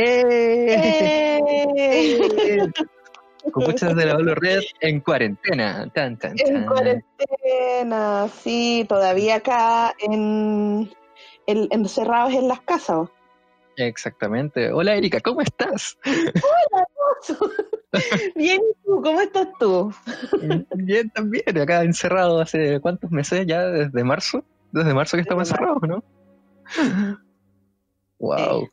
¡Eh! ¡Eh! De la Holored en cuarentena. Tan, tan, En cuarentena, sí, todavía acá en, en- encerrados en las casas. Exactamente. Hola Erika, ¿cómo estás? Bien, ¿y tú? ¿Cómo estás tú? Bien también, acá encerrado hace cuántos meses ya, desde marzo. Desde marzo que estamos encerrados, ¿no? Wow. wow.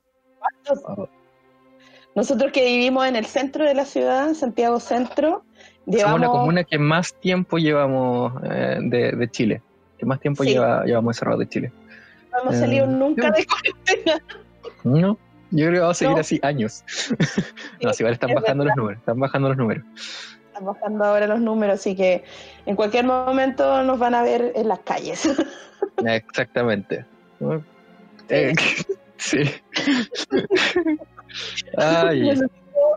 Nosotros que vivimos en el centro de la ciudad, Santiago Centro, Somos llevamos la comuna que más tiempo llevamos eh, de, de Chile. Que más tiempo Sí. lleva, llevamos encerrados de Chile. no hemos eh, salido nunca sí. de cuarentena. No, yo creo que vamos a seguir No. así años. no, si igual están es bajando los números, están bajando los números. Están bajando ahora los números, así que en cualquier momento nos van a ver en las calles. Exactamente. Eh, sí. Ay, Necesito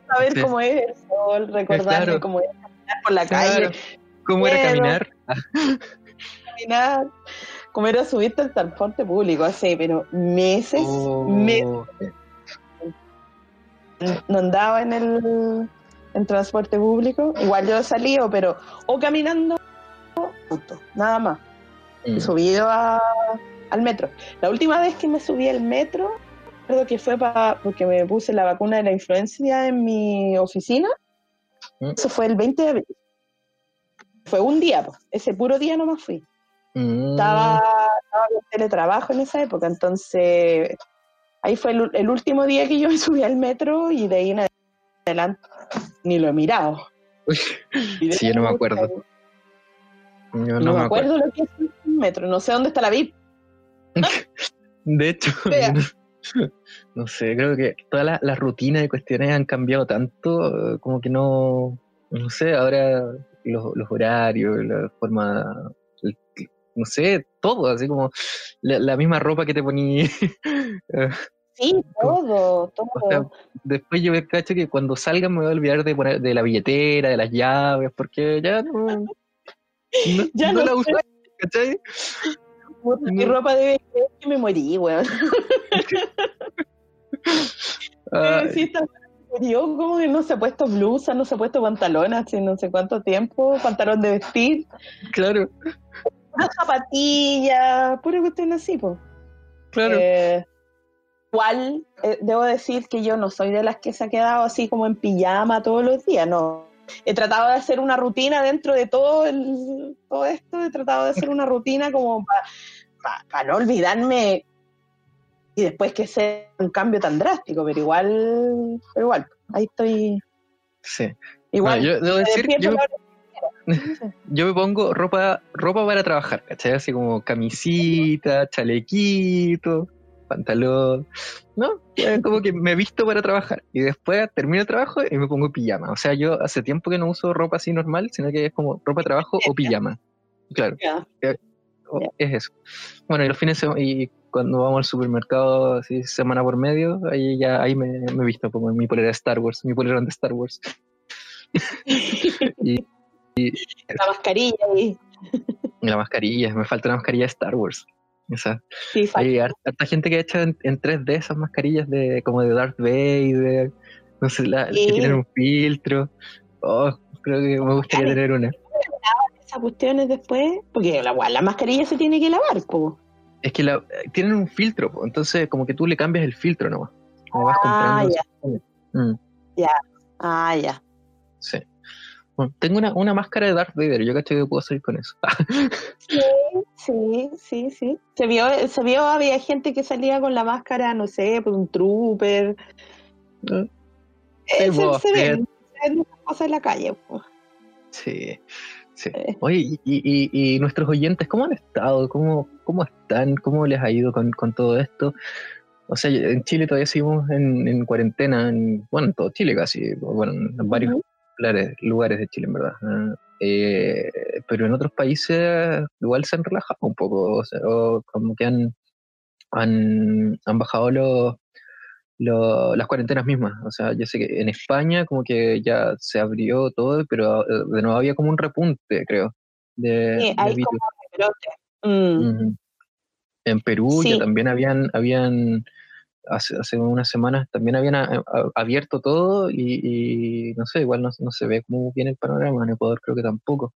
saber Sí. cómo es el sol, recordarme Claro. cómo es caminar por la claro. calle, ¿Cómo era Pero- caminar? Ah, caminar, cómo era subirte al transporte público, hace, pero meses, meses oh, no andaba en el en transporte público. Igual yo salido, pero o caminando, nada más. Mm, subido a- al metro. La última vez que me subí al metro, recuerdo que fue para porque me puse la vacuna de la influencia en mi oficina. Mm. Eso fue el 20 de abril. Fue un día, pues. ese puro día nomás fui. mm, Estaba, estaba en teletrabajo en esa época, entonces ahí fue el, el último día que yo me subí al metro y de ahí en adelante ni lo he mirado. De Sí, yo no me acuerdo. yo No, me acuerdo lo que es un metro, no sé dónde está la VIP. De hecho, Vea. no sé, creo que todas las las rutinas y cuestiones han cambiado tanto, como que no, no sé, ahora los, los horarios, la forma, el- no sé, todo, así como la, la misma ropa que te poní. Sí, todo, todo. O sea, después yo me cacho que cuando salga me voy a olvidar de poner de la billetera, de las llaves, porque ya no, no, Ya no no la uso, ¿cachai? Puta, mi ropa de vejez que me morí, weón. Sí, está murió, como que no se ha puesto blusa, no se ha puesto pantalón hace no sé cuánto tiempo, pantalón de vestir, claro, una zapatilla, pura cuestión así, pues. claro. Eh, igual, eh, debo decir que yo no soy de las que se ha quedado así como en pijama todos los días, no. He tratado de hacer una rutina dentro de todo, el, todo esto, he tratado de hacer una rutina como para no olvidarme y después que sea un cambio tan drástico, pero igual, pero igual, ahí estoy, sí. igual. Yo debo decir, yo, me pongo ropa, ropa para trabajar, ¿cachai? Así como camisita, chalequito, pantalón, ¿no? Como que me visto para trabajar y después termino el trabajo y me pongo pijama. O sea, yo hace tiempo que no uso ropa así normal, sino que es como ropa de trabajo o pijama. Claro, Ya. O- es eso. Bueno, y los fines y cuando vamos al supermercado, así semana por medio, ahí ya ahí me, me visto como mi polera de Star Wars, mi polera de Star Wars. y, La mascarilla y la mascarilla, me falta una mascarilla de Star Wars. Sí, fa- Hay har- harta gente que ha hecho en, en 3D esas mascarillas de como de Darth Vader, no sé, la, Sí. que tienen un filtro. Oh, creo que me gustaría tener una. Esas cuestiones después, porque la, la mascarilla se tiene que lavar, po. Es que la, tienen un filtro, po, entonces como que tú le cambias el filtro nomás. Como vas Ah, comprando. Mm, Ah, ya. sí. Bueno, tengo una, una máscara de Darth Vader, yo caché que puedo salir con eso. Sí, sí, sí. Se vio, se vio, había gente que salía con la máscara, no sé, pues un trooper. Sí, Eh, se, Boba se ven, se ven cosas en la calle. po. Sí, sí. Eh. Oye, y, y- y nuestros oyentes, ¿cómo han estado? ¿Cómo, cómo están? ¿Cómo les ha ido con, con todo esto? o sea, en Chile todavía seguimos en, en cuarentena, en, bueno, en todo Chile casi, bueno, en varios lugares, lugares de Chile, en verdad. Eh, pero en otros países igual se han relajado un poco, o, sea, o como que han, han, han bajado los, los- las cuarentenas mismas. O sea, yo sé que en España como que ya se abrió todo, pero eh, de nuevo había como un repunte, creo, de, Sí, de hay virus. como rebrote. Mm. En Perú ya también habían, habían hace, hace unas semanas también habían a- a- abierto todo y, y no sé, igual no, no se ve cómo viene el panorama, en Ecuador creo que tampoco.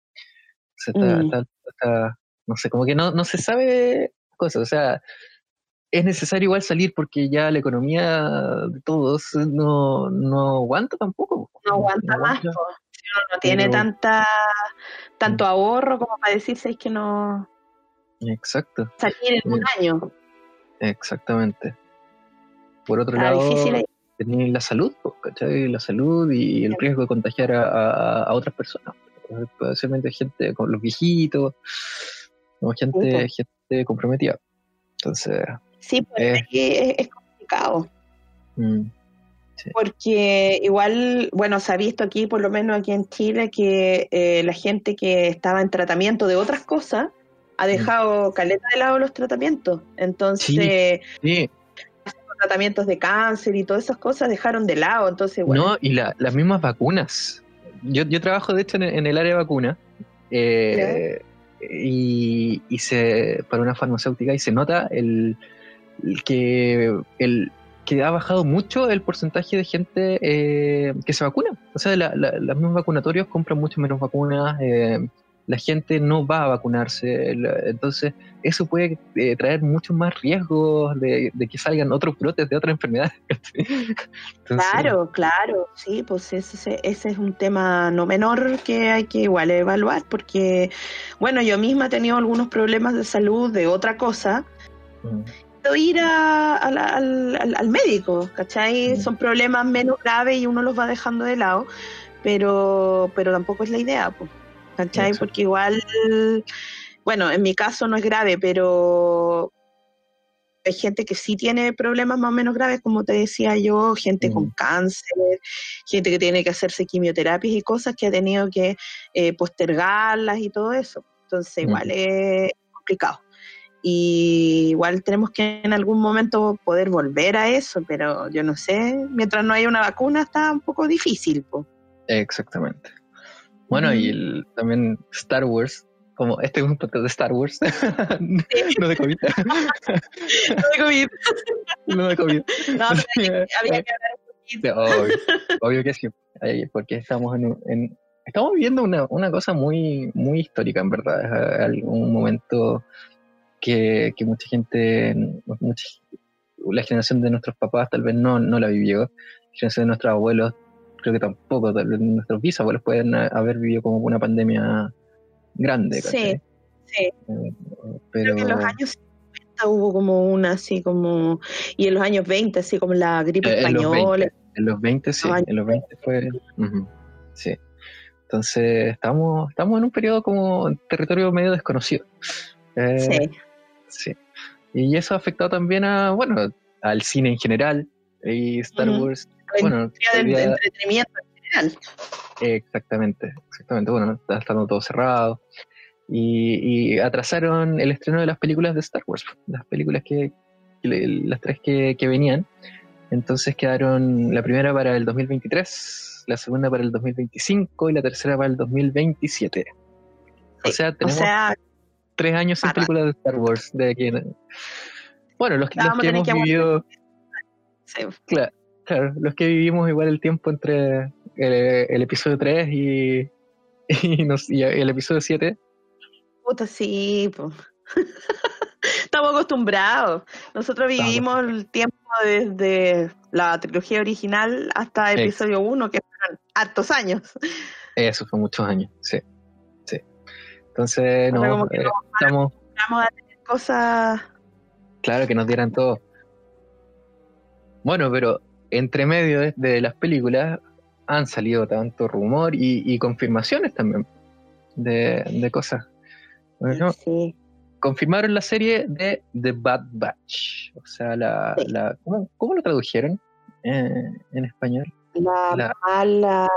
Se está, Mm. está- está- no sé, como que no, no se sabe cosas, o sea, es necesario igual salir porque ya la economía de todos no, no aguanta tampoco. no aguanta más, po. Si uno no tiene Pero- tanta, tanto ahorro como para decirse que no Exacto, salir en un año. exactamente. Por otro Está lado, tenéis la salud, ¿cachai? La salud y el riesgo de contagiar a, a- a otras personas. Especialmente gente con los viejitos, gente, gente comprometida. Entonces, Sí, pues Eh. es, es complicado. mm, Porque igual, bueno, se ha visto aquí, por lo menos aquí en Chile, que eh, la gente que estaba en tratamiento de otras cosas ha dejado caleta de lado los tratamientos. Entonces, sí, tratamientos de cáncer y todas esas cosas dejaron de lado. Entonces, bueno, no, y la- las mismas vacunas. Yo, yo trabajo, de hecho, en, en el área de vacuna. eh, y, y se para una farmacéutica y se nota el que el que ha bajado mucho el porcentaje de gente eh, que se vacuna. O sea, la, la- los mismos vacunatorios compran mucho menos vacunas, eh, la gente no va a vacunarse, entonces eso puede eh, traer muchos más riesgos de, de que salgan otros brotes de otras enfermedades. Entonces, Claro, claro, sí, pues ese, ese- ese es un tema no menor que hay que igual evaluar, porque, bueno, yo misma he tenido algunos problemas de salud de otra cosa, mm, puedo ir a- a la- al, médico, ¿cachai? Mm. Son problemas menos graves y uno los va dejando de lado, pero, pero tampoco es la idea, pues, ¿cachai? Exacto. Porque igual, bueno, en mi caso no es grave, pero hay gente que sí tiene problemas más o menos graves, como te decía yo, gente con Mm. cáncer, gente que tiene que hacerse quimioterapias y cosas que ha tenido que eh, postergarlas y todo eso. Entonces, Mm. igual es complicado. Y igual tenemos que en algún momento poder volver a eso, pero yo no sé, mientras no haya una vacuna está un poco difícil. po. Exactamente. Bueno, y el- también Star Wars, como este es un podcast de Star Wars, no de COVID. no de COVID. No, pero había, que hablar un poquito. obvio, obvio que sí, porque estamos en, estamos viviendo una, una cosa muy, muy histórica, en verdad. Es un momento que, que mucha gente, mucha- la generación de nuestros papás tal vez no, no la vivió, la generación de nuestros abuelos creo que tampoco, tal vez nuestros bisabuelos pueden haber vivido como una pandemia grande, Sí, ¿cachai? sí. Eh, Creo que en los años 50 hubo como una así como, y en los años 20 así como la gripe Eh, en los española. 20, en los 20 sí, en los 20 fue. sí. Entonces, estamos, estamos en un periodo como territorio medio desconocido. Eh, Sí, sí. Y eso ha afectado también a, bueno, al cine en general. Y Star. Wars, la bueno, del entretenimiento en general. exactamente, exactamente. Bueno, está estando todo cerrado. Y, y atrasaron el estreno de las películas de Star Wars, las películas que, las tres que, que venían. Entonces quedaron la primera para el 2023, la segunda para el 2025 y la tercera para el 2027. O sea, O tenemos sea, tres años sin películas de Star Wars de aquí en- Bueno, los, los que hemos que vivido, sí, claro, claro, los que vivimos igual el tiempo entre el, el episodio 3 y, y, nos- y el episodio 7. puta, sí, po. Estamos acostumbrados. Nosotros vivimos el tiempo desde la trilogía original hasta el episodio 1, que fueron hartos años. Eso fue muchos años, sí. Entonces, no, como que eh, estamos, Vamos a tener cosas. claro que nos dieran todo. Bueno, pero entre medio de, de las películas han salido tanto rumor y, y confirmaciones también de, de cosas. Bueno, Sí. confirmaron la serie de The Bad Batch. O sea, la, Sí. la ¿cómo, cómo lo tradujeron eh, en español? La, La- mala.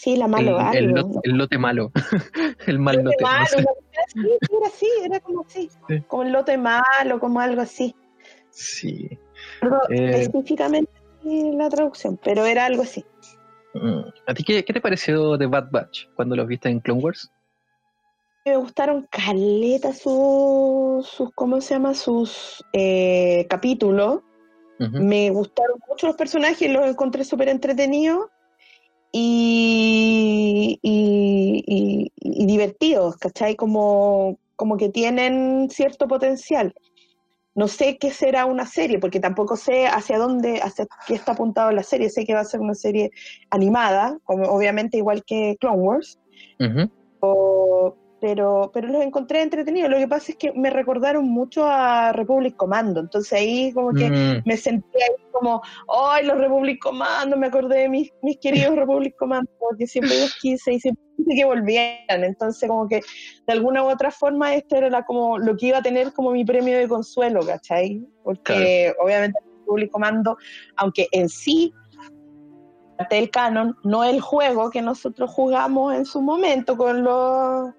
Sí, la malo el, el algo. lote, el lote malo. el mal lote lote. no malo, sé. así, era así, era como así, Sí. como el lote malo, como algo así. Sí. Eh. específicamente en la traducción, pero era algo así. Mm. ¿A ti qué, qué te pareció The Bad Batch cuando los viste en Clone Wars? Me gustaron caleta sus, sus ¿cómo se llama? Sus eh, capítulos. Me gustaron mucho los personajes, los encontré súper entretenidos y, y, y- y divertidos, ¿cachai? Como, como que tienen cierto potencial. No sé qué será una serie, porque tampoco sé hacia dónde, hacia qué está apuntado la serie. Sé que va a ser una serie animada, como obviamente igual que Clone Wars, Ujú. o- pero, pero los encontré entretenidos. Lo que pasa es que me recordaron mucho a Republic Commando, entonces ahí como que Mm, me sentí ahí como, ¡ay, los Republic Commando! Me acordé de mis, mis queridos Republic Commando, que siempre los quise y siempre quise que volvieran. Entonces, como que de alguna u otra forma, esto era la- como lo que iba a tener como mi premio de consuelo, ¿cachai? Porque obviamente Republic Commando, aunque en sí del canon, no el juego que nosotros jugamos en su momento con los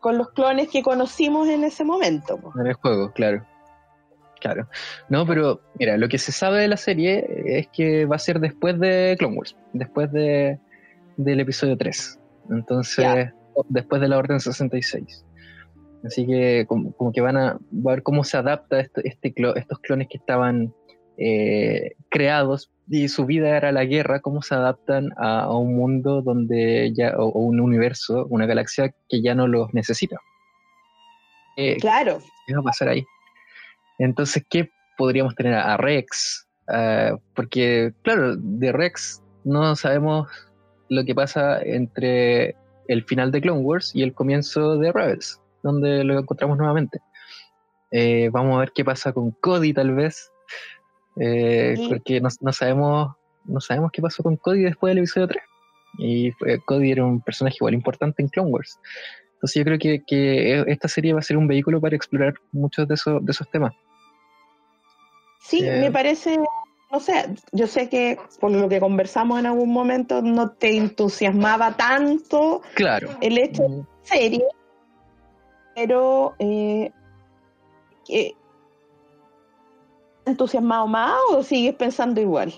con los clones que conocimos en ese momento. po. en el juego, claro. Claro. No, pero mira, lo que se sabe de la serie es que va a ser después de Clone Wars, después de, del episodio 3. Entonces, después de la Orden 66. Así que como, como que van a, ver cómo se adapta este, este estos clones que estaban eh, creados y su vida era la guerra, cómo se adaptan a, a un mundo donde ya, o, o un universo, una galaxia que ya no los necesita. Eh, Claro, ¿Qué va a pasar ahí? Entonces, ¿qué podríamos tener a Rex? Ah, porque, claro, de Rex no sabemos lo que pasa entre el final de Clone Wars y el comienzo de Rebels, donde lo encontramos nuevamente. Eh, vamos a ver qué pasa con Cody, tal vez, eh, Sí. porque no, no sabemos no sabemos qué pasó con Cody después del episodio 3. Y Cody era un personaje igual importante en Clone Wars. Entonces yo creo que, que esta serie va a ser un vehículo para explorar muchos de esos, de esos temas. Sí, Eh, me parece, no sé, yo sé que por lo que conversamos en algún momento no te entusiasmaba tanto Claro. el hecho de Mm, la serie, pero eh, ¿qué- ¿te entusiasmado más o sigues pensando igual?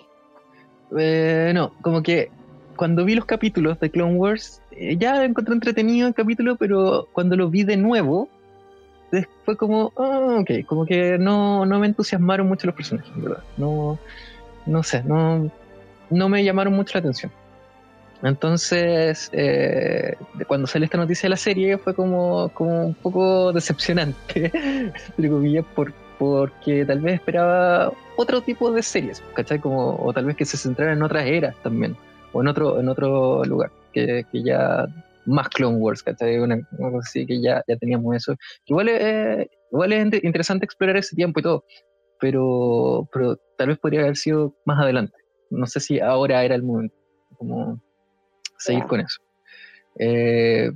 eh, no, como que cuando vi los capítulos de Clone Wars, eh, ya encontré entretenido el capítulo, pero cuando lo vi de nuevo, fue como, ah, ok, como que no, no me entusiasmaron mucho los personajes, ¿verdad? No, no sé, no, no me llamaron mucho la atención. Entonces, eh, cuando sale esta noticia de la serie, fue como, como un poco decepcionante, entre comillas, por, porque tal vez esperaba otro tipo de series, ¿cachai? Como, o tal vez que se centrara en otras eras también, o en otro, en otro lugar, que, que ya más Clone Wars, ¿cachai? Una, una cosa así que ya, ya teníamos eso. Igual, es- igual es int- interesante explorar ese tiempo y todo, pero, pero tal vez podría haber sido más adelante. No sé si ahora era el momento, como seguir con eso. Eh,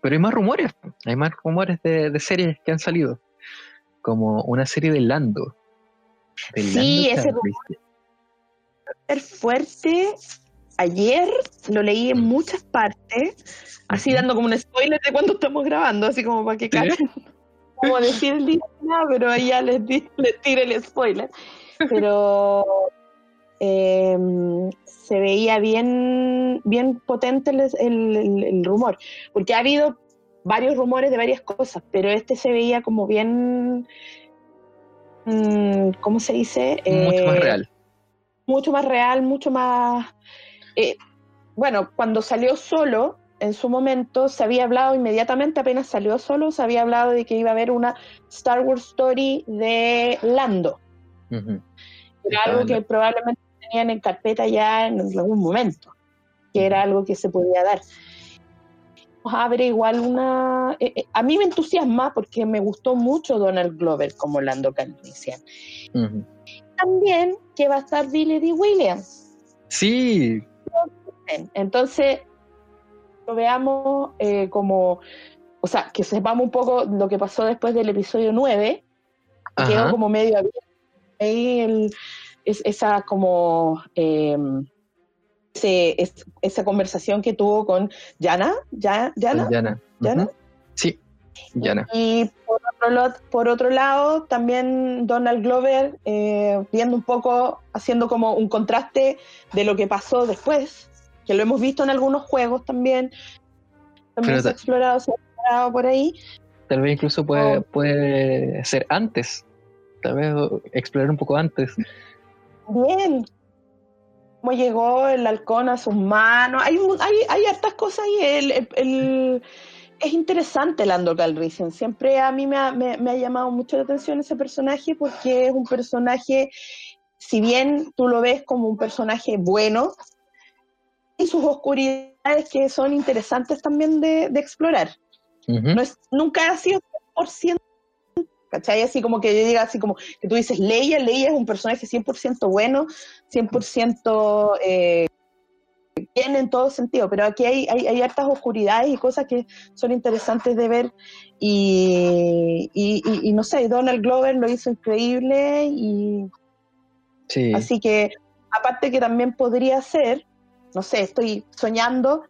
pero hay más rumores, hay más rumores de, de series que han salido, como una serie de Lando. De Sí, Lando ese. Ser fuerte, ayer lo leí en muchas partes, así dando como un spoiler de cuando estamos grabando, así como para que cachen. Como decir el día, pero ya les, les tiré el spoiler. Pero em, se veía bien, bien potente el- el rumor, porque ha habido varios rumores de varias cosas, pero este se veía como bien, mm, ¿cómo se dice? Mucho más Eh, real. mucho más real, mucho más... eh, bueno, cuando salió solo, en su momento, se había hablado inmediatamente, apenas salió solo, se había hablado de que iba a haber una Star Wars Story de Lando. Era algo que probablemente tenían en carpeta ya en algún momento, que era algo que se podía dar. Vamos a ver igual una... eh, eh, a mí me entusiasma porque me gustó mucho Donald Glover como Lando Calrissian. Ujú. También que va a estar Billy D. Williams. Sí, Entonces, lo veamos eh, como, o sea, que sepamos un poco lo que pasó después del episodio 9, Ajá. quedó como medio abierto ahí el- es- esa como eh, ese- es- esa conversación que tuvo con Yana, Ya- Yana, Yana. Yana. Ujú. Sí, Yana. Y por otro, por otro lado, también Donald Glover eh, viendo un poco, haciendo como un contraste de lo que pasó después, que lo hemos visto en algunos juegos también. También Pero se ha explorado, se ha explorado por ahí. Tal vez incluso puede, Oh. puede ser antes. Tal vez explorar un poco antes. Bien. Cómo llegó el halcón a sus manos. Hay, hay, hay hartas cosas ahí. El, el- el- es interesante Lando Calrissian. Siempre a mí me ha, me- me ha llamado mucho la atención ese personaje porque es un personaje, si bien tú lo ves como un personaje bueno, y sus oscuridades que son interesantes también de, de explorar. Ujú. No es, nunca ha sido 100%, ¿cachai? Así como que yo diga, así como que tú dices, Leia, Leia es un personaje 100% bueno, 100% eh, bien en todo sentido, pero aquí hay, hay, hay hartas oscuridades y cosas que son interesantes de ver y, y, y- y no sé, Donald Glover lo hizo increíble y Sí. así que aparte que también podría ser, no sé, estoy soñando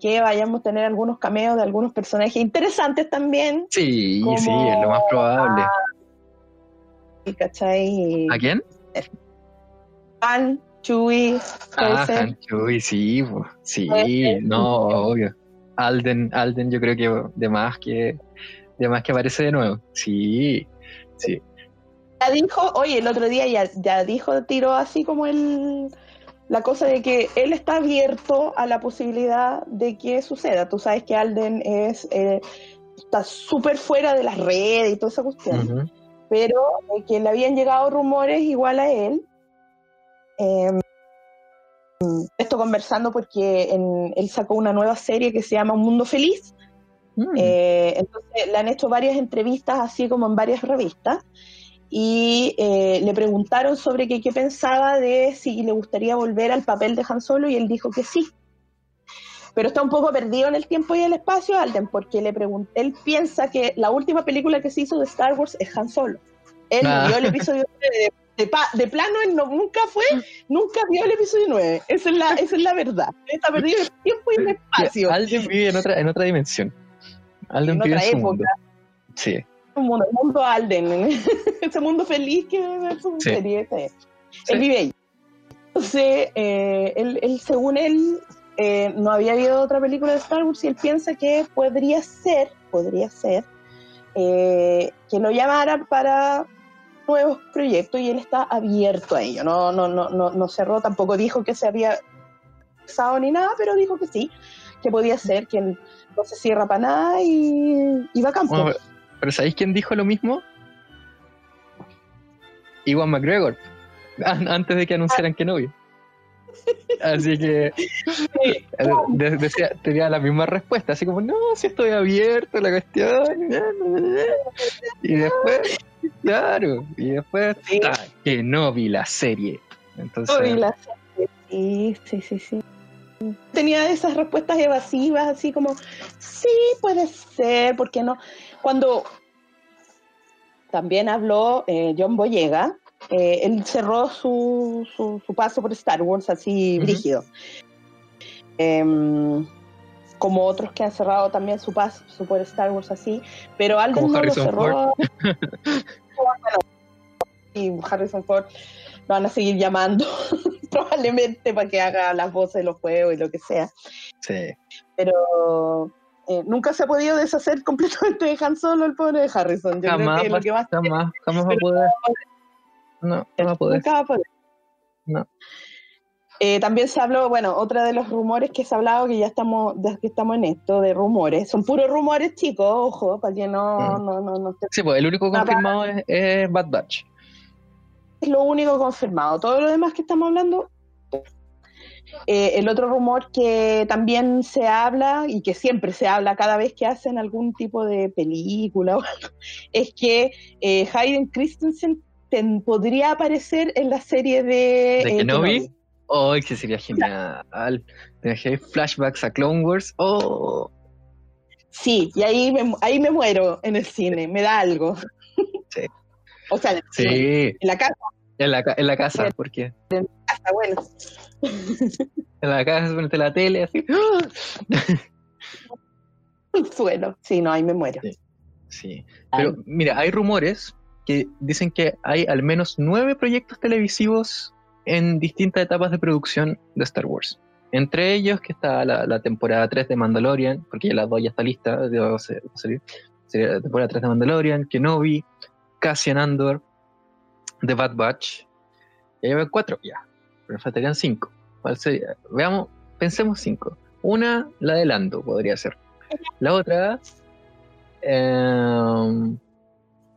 que vayamos a tener algunos cameos de algunos personajes interesantes también, Sí, como- sí, es lo más probable. ¿cachai? ¿A quién? Han, Chewie, Ah. Han Chewie, sí, po. sí, no, obvio. Alden, Alden yo creo que de más que de más que aparece de nuevo. Sí, sí. ya dijo, oye, el otro día ya, ya dijo, tiró así como el, la cosa de que él está abierto a la posibilidad de que suceda. Tú sabes que Alden es eh, está súper fuera de las redes y toda esa cuestión, pero eh, que le habían llegado rumores igual a él. Eh, esto conversando porque en- él sacó una nueva serie que se llama Un Mundo Feliz, Mm. eh, entonces le han hecho varias entrevistas así como en varias revistas y eh, le preguntaron sobre qué, qué pensaba de si le gustaría volver al papel de Han Solo y él dijo que sí. Pero está un poco perdido en el tiempo y el espacio, Alden, porque le él piensa que la última película que se hizo de Star Wars es Han Solo. Él Ah. vio el episodio 9 de, de de plano, él no, nunca fue, nunca vio el episodio 9. Esa es la, esa es la verdad. Está perdido en el tiempo y en el espacio. Alden vive en otra, en otra dimensión. Alden En vive otra en su época. mundo. Sí, mundo, el mundo Alden, ese mundo feliz que es su Sí. serie. Sí. Él vive ahí. Entonces, eh, él, él, según él, eh, no había habido otra película de Star Wars y él piensa que podría ser, podría ser, eh, que lo llamaran para nuevos proyectos y él está abierto a ello. No, no, no, no, no cerró, tampoco dijo que se había pensado ni nada, pero dijo que sí, que podía ser, que él no se cierra para nada y, y va a campo. Bueno, pero ¿sabéis quién dijo lo mismo? Iwan McGregor, an- antes de que anunciaran que novio. Así que eh, de- decía, tenía la misma respuesta, así como, no, si estoy abierto a la cuestión. Y después, claro, y después, que no vi la serie. Entonces, Uy, la serie, Sí, sí, sí, sí. Tenía esas respuestas evasivas, así como, sí, puede ser, ¿por qué no? Cuando también habló eh, John Boyega, eh, él cerró su, su, su paso por Star Wars así brígido. Em, como otros que han cerrado también su paso su por Star Wars así, pero Alden Como no lo Harrison cerró. Bueno, y Harrison Ford lo van a seguir llamando probablemente para que haga las voces de los juegos y lo que sea. sí. Pero eh, nunca se ha podido deshacer completamente de Han Solo el pobre de Harrison. Yo Jamás, creo que lo que más jamás, jamás va a poder. No, no va a poder. nunca va a poder. No. Eh, también se habló, bueno, otra de los rumores que se ha hablado, que ya estamos, de que estamos en esto, de rumores. Son puros rumores, chicos, ojo, para que no, Mm. no, no, no Sí, pues el único confirmado es, es Bad Batch. Es lo único confirmado. Todo lo demás que estamos hablando. eh, el otro rumor que también se habla y que siempre se habla cada vez que hacen algún tipo de película o algo, es que eh, Hayden Christensen ten- podría aparecer en la serie de, ¿De eh, Kenobi? Oh, que sería genial. Flashbacks a Clone Wars. Oh, Sí, y ahí me, ahí me muero en el cine, me da algo. Sí. O sea, en el Sí, en la casa, en la, en la casa, porque está bueno. en la casa frente a la tele, así. Suelo. Sí, no, ahí me muero. Sí. Pero mira, hay rumores que dicen que hay al menos nueve proyectos televisivos en distintas etapas de producción de Star Wars. Entre ellos que está la, la temporada 3 de Mandalorian, porque ya la 2 ya está lista, salir. Sería la temporada 3 de Mandalorian, Kenobi, Cassian Andor, The Bad Batch. Ya llevan cuatro, ya. Pero faltarían cinco. ¿Cuál sería? Veamos, pensemos cinco. Una, la de Lando, podría ser. La otra, em,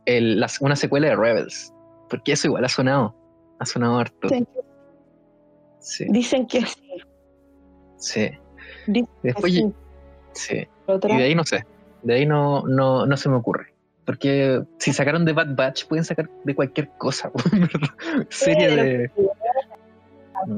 el- una secuela de Rebels. Porque eso igual ha sonado. Ha sonado harto. Dicen que- Sí, Dicen que sí. sí. Dicen que Después, sí. Y de ahí no sé. De ahí no, no, no se me ocurre. Porque si sacaron de Bad Batch, pueden sacar de cualquier cosa. Serie de.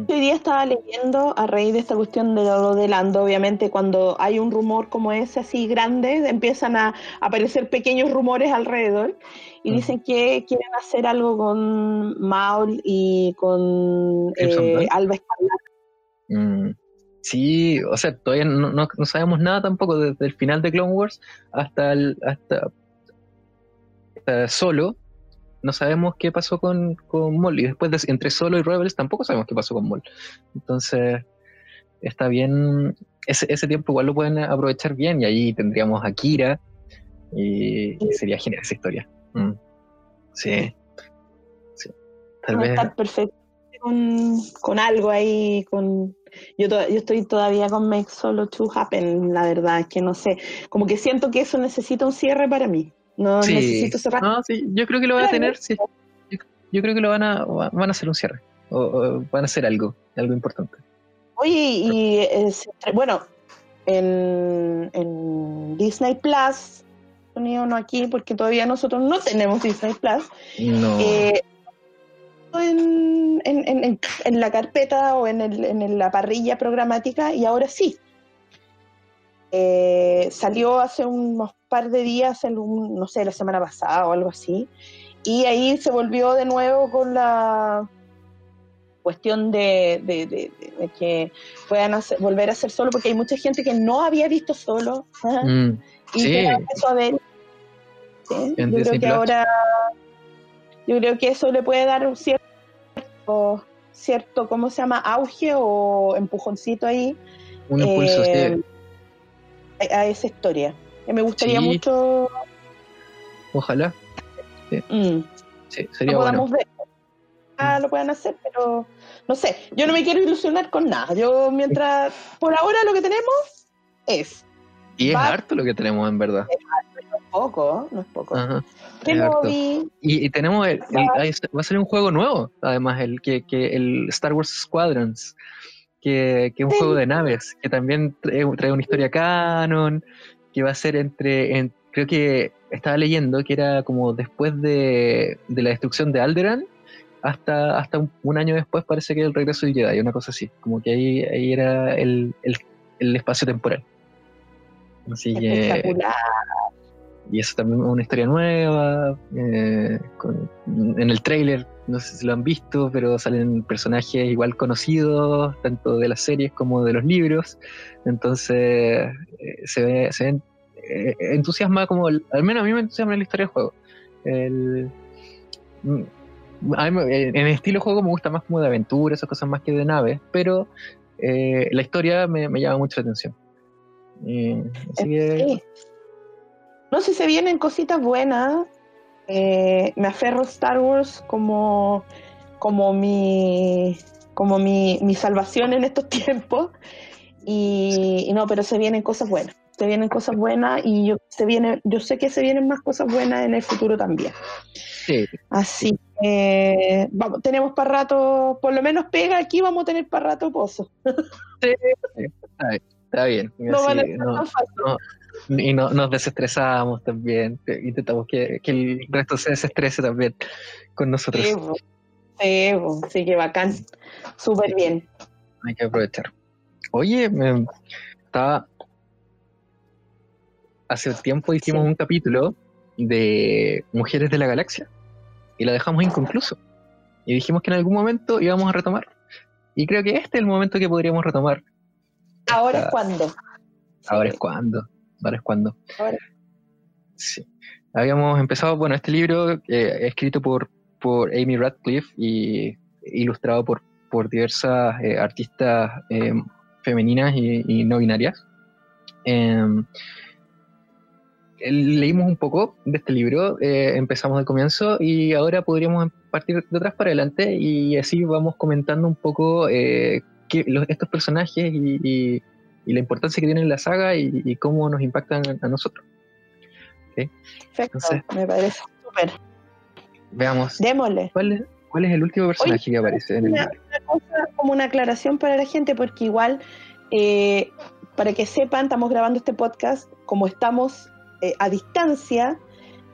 Hoy día estaba leyendo a raíz de esta cuestión de lo de Lando, obviamente cuando hay un rumor como ese así grande, empiezan a aparecer pequeños rumores alrededor y Mm. dicen que quieren hacer algo con Maul y con eh. Alba Escarlata. Mm, Sí, o sea, todavía no, no- no sabemos nada tampoco desde el final de Clone Wars hasta el hasta, Solo. No sabemos qué pasó con, con Maul. Y después de, entre Solo y Rebels tampoco sabemos qué pasó con Maul. Entonces, está bien. Ese, ese tiempo igual lo pueden aprovechar bien y ahí tendríamos a Kira. Y, y sería genial esa historia. Mm. Sí. sí. Tal a vez. estar perfecto con, con algo ahí, con yo, to- yo estoy todavía con Make Solo to Happen, la verdad, es que no sé, como que siento que eso necesita un cierre para mí. No Sí. necesito cerrar. No, sí, yo creo que lo va a tener. sí. Yo, yo creo que lo van a, va- van a hacer un cierre. O, o van a hacer algo, algo importante. Oye, y bueno, en, en Disney Plus, unido no aquí porque todavía nosotros no tenemos Disney Plus, No. eh, en, en- en- en- la carpeta o en, el- en la parrilla programática y ahora sí. Eh, salió hace unos par de días, en un- no sé, la semana pasada o algo así, y ahí se volvió de nuevo con la cuestión de, de- de- de- de que puedan hacer- volver a hacer solo, porque hay mucha gente que no había visto solo Mm, y sí. que empezó a ver. Sí, Yo creo que ahora, yo creo que eso le puede dar un cierto, cierto, ¿cómo se llama? Auge o empujoncito ahí un impulso, eh, sí. A, a esa historia. Que me gustaría Sí. mucho Ojalá. mm, Sí, sería bueno. podamos ver. Ah, lo puedan hacer, pero no sé, yo no me quiero ilusionar con nada. Yo mientras, por ahora lo que tenemos es Y es harto lo que tenemos, en verdad. poco, no es poco. Es no harto. vi, Y, y tenemos el, el- ahí va a salir un juego nuevo, además, el que, que el Star Wars Squadrons, que, que es un Sí. juego de naves, que también trae, trae una historia canon, que va a ser entre, en- creo que estaba leyendo que era como después de, de la destrucción de Alderaan, hasta, hasta un, un año después parece que el regreso de Jedi, una cosa así, como que ahí, ahí era el, el, el espacio temporal. Así que espectacular. y eso también es una historia nueva. eh, con- en el tráiler, no sé si lo han visto, pero salen personajes igual conocidos, tanto de las series como de los libros. Entonces, eh, se ve, se ven, eh, entusiasma como, el- al menos a mí me entusiasma la historia del juego. El, mm, a mí me- en el estilo de juego me gusta más como de aventura, esas cosas más que de naves, pero eh, la historia me, me llama mucho la atención. Así que, Sí. No sé si se vienen cositas buenas. Eh, me aferro a Star Wars como, como mi como mi, mi salvación en estos tiempos. Y, y no, pero se vienen cosas buenas. Se vienen cosas buenas y yo se viene, yo sé que se vienen más cosas buenas en el futuro también. sí, Así que vamos, tenemos para rato, por lo menos pega aquí, vamos a tener para rato pozo. Está bien. No así, van a ser no- tan fácil. no- y no, nos desestresamos también. te- Intentamos que, que el resto se desestrese también con nosotros. Sí. Sí, sí, que bacán. Súper bien. Hay que aprovechar. Oye, me- estaba. hace tiempo hicimos un capítulo de Mujeres de la Galaxia y lo dejamos inconcluso. Y dijimos que en algún momento íbamos a retomar. Y creo que este es el momento que podríamos retomar. Ahora es cuando. Ahora es cuando. Ahora es cuando. Ahora. Sí. Habíamos empezado, bueno, este libro eh, escrito por, por Amy Radcliffe y ilustrado por, por diversas eh, artistas eh, femeninas y, y no binarias. Em, leímos un poco de este libro, eh, empezamos del comienzo y ahora podríamos partir de atrás para adelante y así vamos comentando un poco los- estos personajes y, y- y la importancia que tienen en la saga y, y cómo nos impactan a, a nosotros. Perfecto, Entonces- me parece súper. Veamos, Démosle. ¿cuál es, cuál es el último personaje que aparece en el una, libro? una cosa, como una aclaración para la gente, porque igual, eh, para que sepan, estamos grabando este podcast, como estamos eh, a distancia,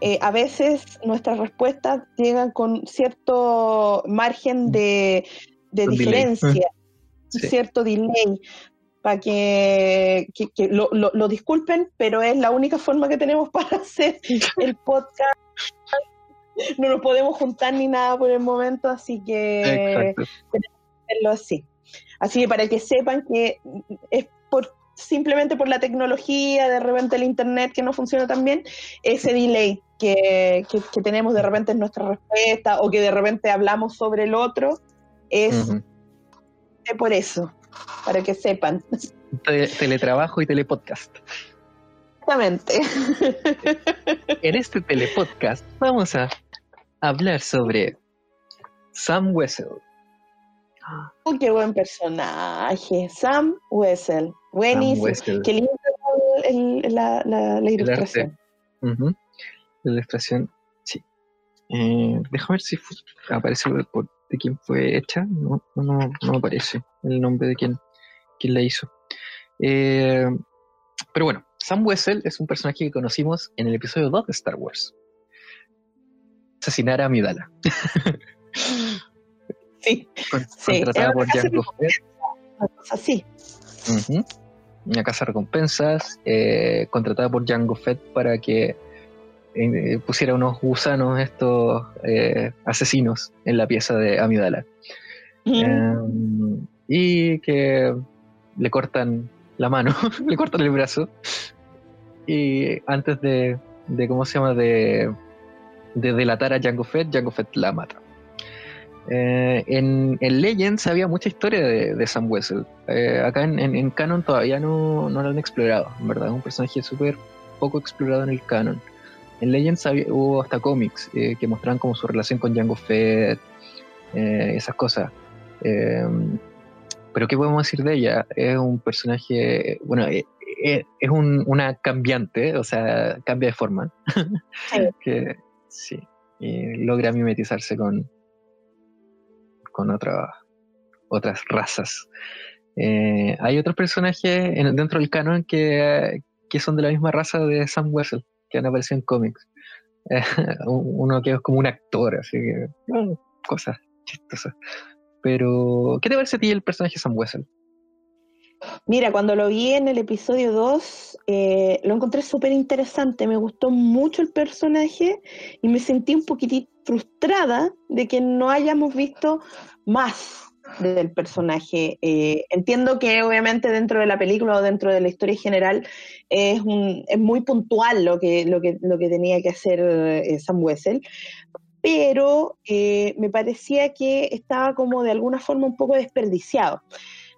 eh, a veces nuestras respuestas llegan con cierto margen de, de Con delay. diferencia, Sí. cierto delay, para que, que- que lo, lo- lo disculpen, pero es la única forma que tenemos para hacer el podcast. No nos podemos juntar ni nada por el momento, así que Exacto. hacerlo así. Así que para que sepan que es por simplemente por la tecnología, de repente el internet que no funciona tan bien, ese delay que, que- que tenemos de repente en nuestra respuesta o que de repente hablamos sobre el otro, es Ujú. por eso, para que sepan. Te- teletrabajo y telepodcast. Exactamente. En este telepodcast vamos a hablar sobre Sam Wessel. Oh, qué buen personaje. Sam Wessel. Buenísimo. Wessel. Qué lindo el- el- la, la- la ilustración. La ilustración, sí. Eh, déjame ver si fu- aparece por- de quién fue hecha. No, no, no aparece el nombre de quién, quién la hizo. Eh, pero bueno, Sam Wessel es un personaje que conocimos en el episodio 2 de Star Wars. Asesinar a Amidala. Sí, con- Sí, contratada por una casa Jango Fett. una cosa así. Una casa de recompensas, eh, contratada por Jango Fett para que eh, pusiera unos gusanos, estos eh, asesinos, en la pieza de Amidala. Y que le cortan la mano, le cortan el brazo. Y antes de, de ¿cómo se llama?, de, de delatar a Jango Fett, Jango Fett la mata. Eh, en, en Legends había mucha historia de, de Sam Wessel. Eh, acá en, en- Canon todavía no, no lo han explorado, en verdad. Es un personaje súper poco explorado en el canon. En Legends había- hubo hasta cómics eh, que mostraban como su relación con Jango Fett, esas cosas. Pero ¿qué podemos decir de ella? Es un personaje, bueno, eh, eh, es un- una cambiante, o sea, cambia de forma. Sí. que sí, y logra mimetizarse con, con otra- otras razas. Eh, hay otros personajes en- dentro del canon que, que son de la misma raza de Sam Wessel, que han aparecido en cómics. Eh, uno que es como un actor, así que bueno, cosas chistosas. Pero, ¿qué te parece a ti el personaje de Sam Wessel? Mira, cuando lo vi en el episodio 2, eh, lo encontré súper interesante, me gustó mucho el personaje y me sentí un poquitito frustrada de que no hayamos visto más del personaje. Eh, entiendo que obviamente dentro de la película o dentro de la historia general es, un, es muy puntual lo que, tenía que hacer eh, Sam Wessel, pero eh, me parecía que estaba como de alguna forma un poco desperdiciado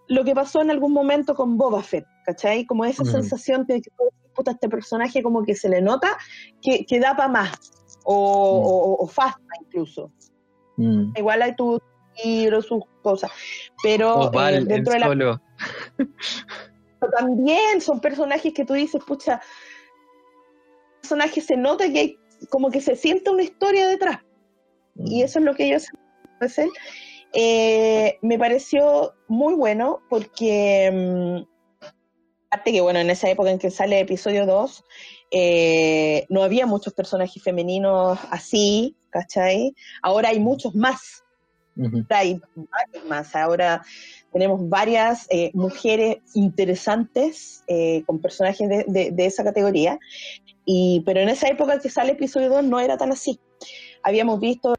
lo que pasó en algún momento con Boba Fett, ¿cachai? Como esa Mm. sensación de que puta, este personaje como que se le nota que, que da para más, o, Mm. o, o falta incluso. Mm. Igual hay tu libro, sus cosas, pero eh, dentro de la solo. también son personajes que tú dices, pucha, personajes se nota que hay, como que se siente una historia detrás. Y eso es lo que ellos hacen. Eh, me pareció muy bueno porque, mm, aparte que, bueno, en esa época en que sale episodio 2, eh, no había muchos personajes femeninos así, ¿cachai? Ahora hay muchos más. hay más. Ahora tenemos varias eh, mujeres interesantes eh, con personajes de, esa categoría, y, pero en esa época que sale episodio 2 no era tan así. Habíamos visto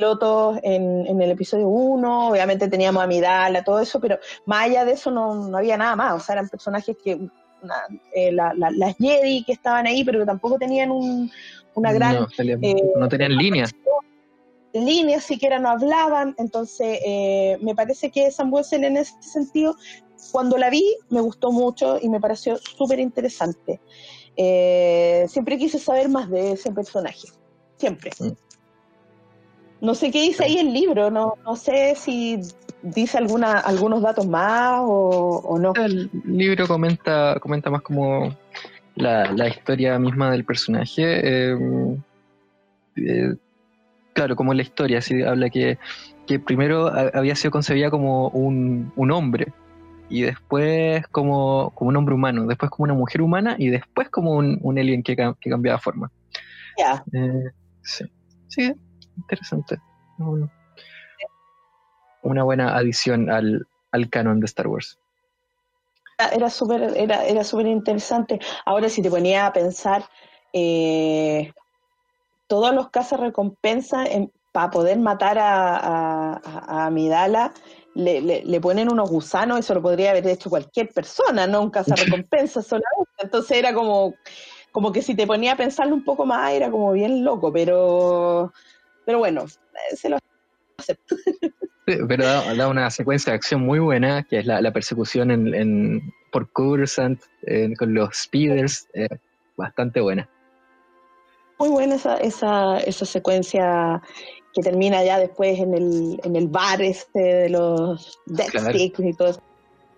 pilotos en, en el episodio 1, obviamente teníamos a Midala, todo eso, pero más allá de eso no, no había nada más, o sea, eran personajes que, eh, las Jedi que estaban ahí, pero que tampoco tenían un, una gran... No, tenían línea líneas siquiera no hablaban, entonces eh, me parece que Sam Wilson en ese sentido, cuando la vi, me gustó mucho y me pareció súper interesante. Eh, siempre quise saber más de ese personaje, siempre. Mm. No sé qué dice ahí el libro, no, no sé si dice alguna, algunos datos más o, no. El libro comenta, comenta más como la, la historia misma del personaje. eh, eh claro, como la historia, sí, habla que, primero había sido concebida como un, hombre, y después como, como, un hombre humano, después como una mujer humana, y después como un, un alien que, que cambiaba forma. Ya. Eh, sí. sí, interesante. Una buena adición al, al canon de Star Wars era súper era, era súper interesante. Ahora si te ponía a pensar, eh, todos los cazas recompensa para poder matar a, a, a Midala le, le, ponen unos gusanos, eso lo podría haber hecho cualquier persona, no un recompensa solamente. Entonces era como, como que si te ponía a pensarlo un poco más, era como bien loco, pero, pero bueno, se lo acepto. pero da, una secuencia de acción muy buena, que es la, persecución en, por Cursant con los speeders, eh, bastante buena muy buena esa, esa, esa secuencia que termina ya después en el, en el bar este de los Death Sticks y todo eso.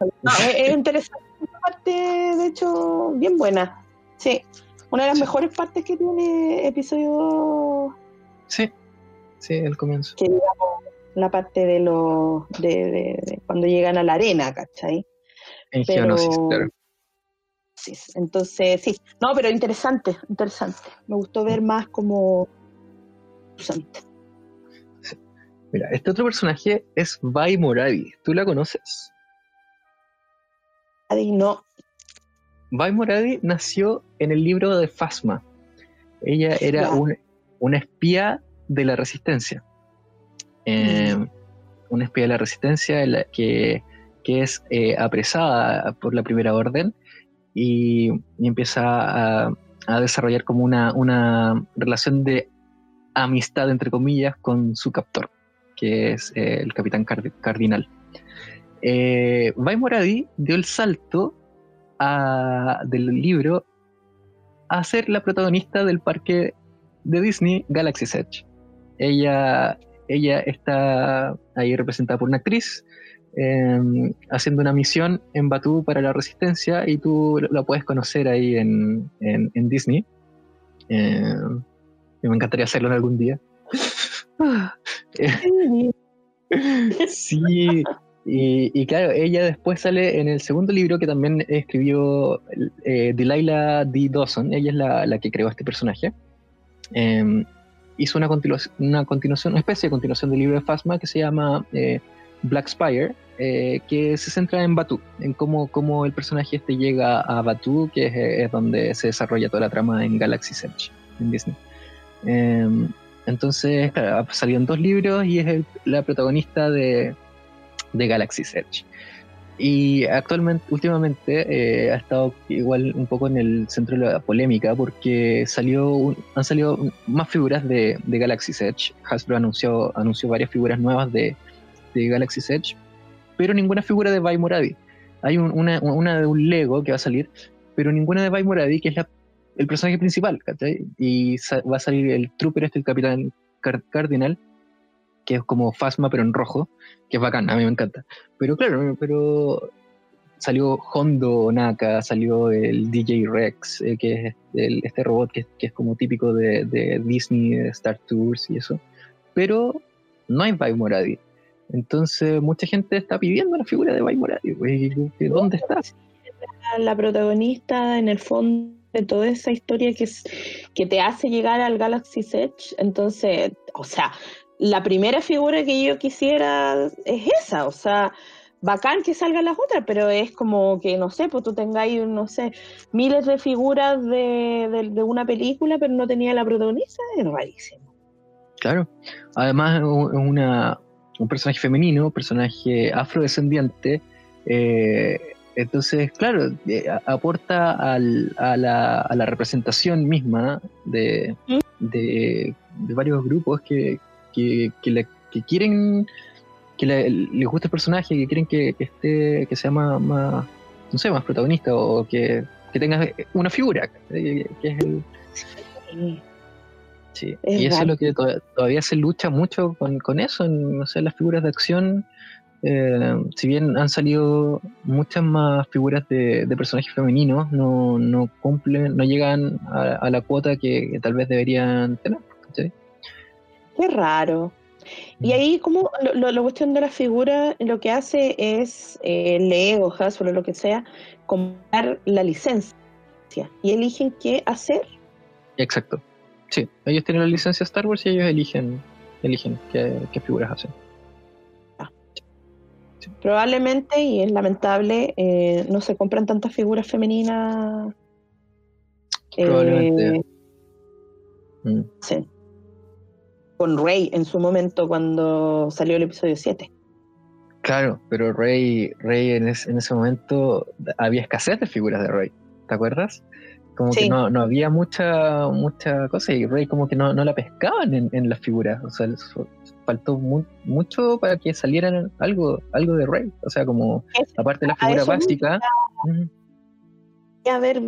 es, interesante, una parte de hecho bien buena. Sí, una de las mejores partes que tiene episodio Sí, sí, el comienzo. Que digamos, la parte de los de, cuando llegan a la arena, ¿cachai? En Pero, claro. Entonces, sí, no, pero interesante, interesante. Me gustó ver más como Mira, este otro personaje es Vai Moradi. ¿Tú la conoces? No. Vai Moradi nació en el libro de Fasma. Ella era una espía de la resistencia. Eh, mm. Una espía de la resistencia que, que es eh, apresada por la primera orden y, empieza a, desarrollar como una, relación de amistad, entre comillas, con su captor, que es eh, el capitán cardinal. Eh, Vai Moradi dio el salto del libro a ser la protagonista del parque de Disney Galaxy's Edge. Ella, ella está ahí representada por una actriz Em, haciendo una misión en Batú para la Resistencia y tú la puedes conocer ahí en, en, Disney. Em, me encantaría hacerlo en algún día. sí, y, claro, ella después sale en el segundo libro que también escribió eh, Delilah D. Dawson, ella es la, la que creó este personaje. Em, hizo una, continuación, una especie de continuación del libro de Fasma que se llama eh, Black Spire, eh, que se centra en Batu, en cómo, cómo, el personaje este llega a Batu, que es, donde se desarrolla toda la trama en Galaxy Edge, en Disney. Em, entonces, claro, en dos libros y es la protagonista de, de Galaxy Edge. Y actualmente, últimamente, eh, ha estado igual un poco en el centro de la polémica porque salió han salido más figuras de, de Galaxy Edge. Hasbro anunció, anunció varias figuras nuevas de, de Galaxy Edge, pero ninguna figura de Vai Moradi. Hay una, de un Lego que va a salir, pero ninguna de Vai Moradi, que es el personaje principal, Y va a salir el Trooper, este, el Capitán Cardinal, que es como Fasma, pero en rojo, que es bacán, a mí me encanta. Pero claro, pero salió Hondo Naka, salió el DJ Rex, eh, que es este robot que, es como típico de, de Disney, de Star Tours y eso. Pero no hay Vai Moradi. Entonces, mucha gente está pidiendo la figura de Bai Morales. ¿Dónde estás? La protagonista, en el fondo, de toda esa historia que, es, que te hace llegar al Galaxy Edge. Entonces, o sea, la primera figura que yo quisiera es esa, o sea, bacán que salgan las otras, pero es como que, no sé, pues tú tengáis, no sé, miles de figuras de, de, una película, pero no tenía la protagonista, es rarísimo. Claro, además es una, un personaje femenino, un personaje afrodescendiente, eh, entonces, claro, eh, aporta al, a, la, a, la, representación misma de, ¿Mm? de, de varios grupos que, que, que, que quieren que le, les guste el personaje, que quieren que, esté, que sea más, más, no sé, más protagonista o que, tenga una figura, que es el... Sí. y eso es lo que todavía, se lucha mucho con, con eso, no sé, las figuras de acción, eh, si bien han salido muchas más figuras de, personajes femeninos, no, no cumplen, no llegan a, la cuota que, tal vez deberían tener. Qué raro. Y mm. ahí, como la cuestión de la figura, lo que hace es eh, Lego, Hasbro, o lo que sea, comprar la licencia y eligen qué hacer. Exacto. Sí, ellos tienen la licencia Star Wars y ellos eligen, eligen qué, figuras hacen. Ah. Probablemente, y es lamentable, eh, no se compran tantas figuras femeninas. Probablemente. Eh, mm. Sí con Rey en su momento cuando salió el episodio 7. Claro, pero Rey, Rey en, ese momento había escasez de figuras de Rey, ¿te acuerdas? Como que no, había mucha mucha cosa y Rey como que no, la pescaban en, las figuras, o sea, faltó mucho para que salieran algo, algo de Rey, o sea, como aparte de la figura básica. A ver,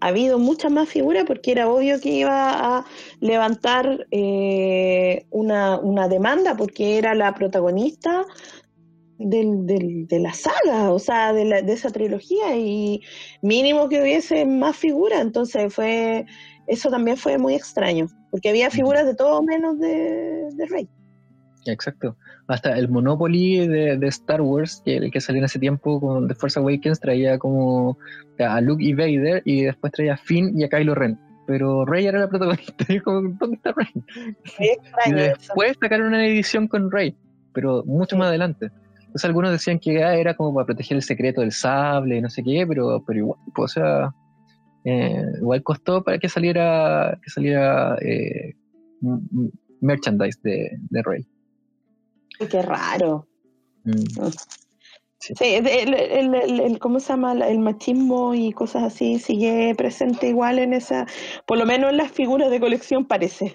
ha habido muchas más figuras porque era obvio que iba a levantar eh, una, demanda porque era la protagonista del, de la saga, o sea, de, de, esa trilogía y mínimo que hubiese más figuras, entonces fue, eso también fue muy extraño, porque había figuras de todo menos de, de Rey. Exacto. Hasta el Monopoly de, Star Wars, que el que salió en ese tiempo con The Force Awakens, traía como a Luke y Vader y después traía a Finn y a Kylo Ren. Pero Rey era la protagonista. Y como, ¿dónde está Rey? y después sacaron una edición con Rey, pero mucho más adelante. Entonces algunos decían que era como para proteger el secreto del sable, no sé qué, pero, pero igual, pues, o sea, eh, igual costó para que saliera, que saliera eh, merchandise de, de Rey. Qué raro. Mm. Sí, el, ¿cómo se llama? El machismo y cosas así sigue presente igual en esa, por lo menos en las figuras de colección parece.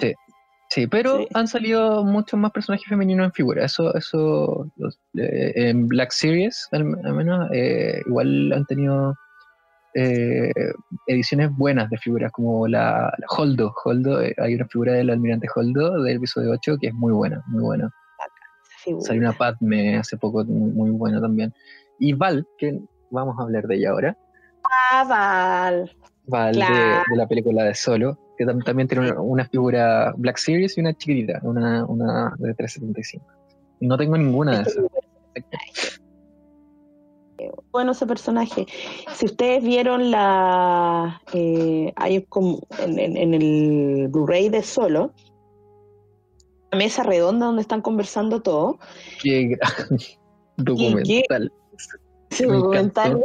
Sí, sí pero han salido muchos más personajes femeninos en figuras. Eso, eso eh, en Black Series, al, menos, eh, igual han tenido eh, ediciones buenas de figuras, como la, Holdo. Holdo hay una figura del almirante Holdo del episodio 8 que es muy buena, muy buena. Salió una Padme hace poco muy, buena también. Y Val, que vamos a hablar de ella ahora. Ah, Val. Val de, la película de Solo, que también tiene una, figura Black Series y una chiquitita, una, una de 375. Y no tengo ninguna de esas. Bueno, ese personaje. Si ustedes vieron la. Eh, hay como en, en el Blu-ray de Solo, mesa redonda donde están conversando todo. Qué documental. Sí, documental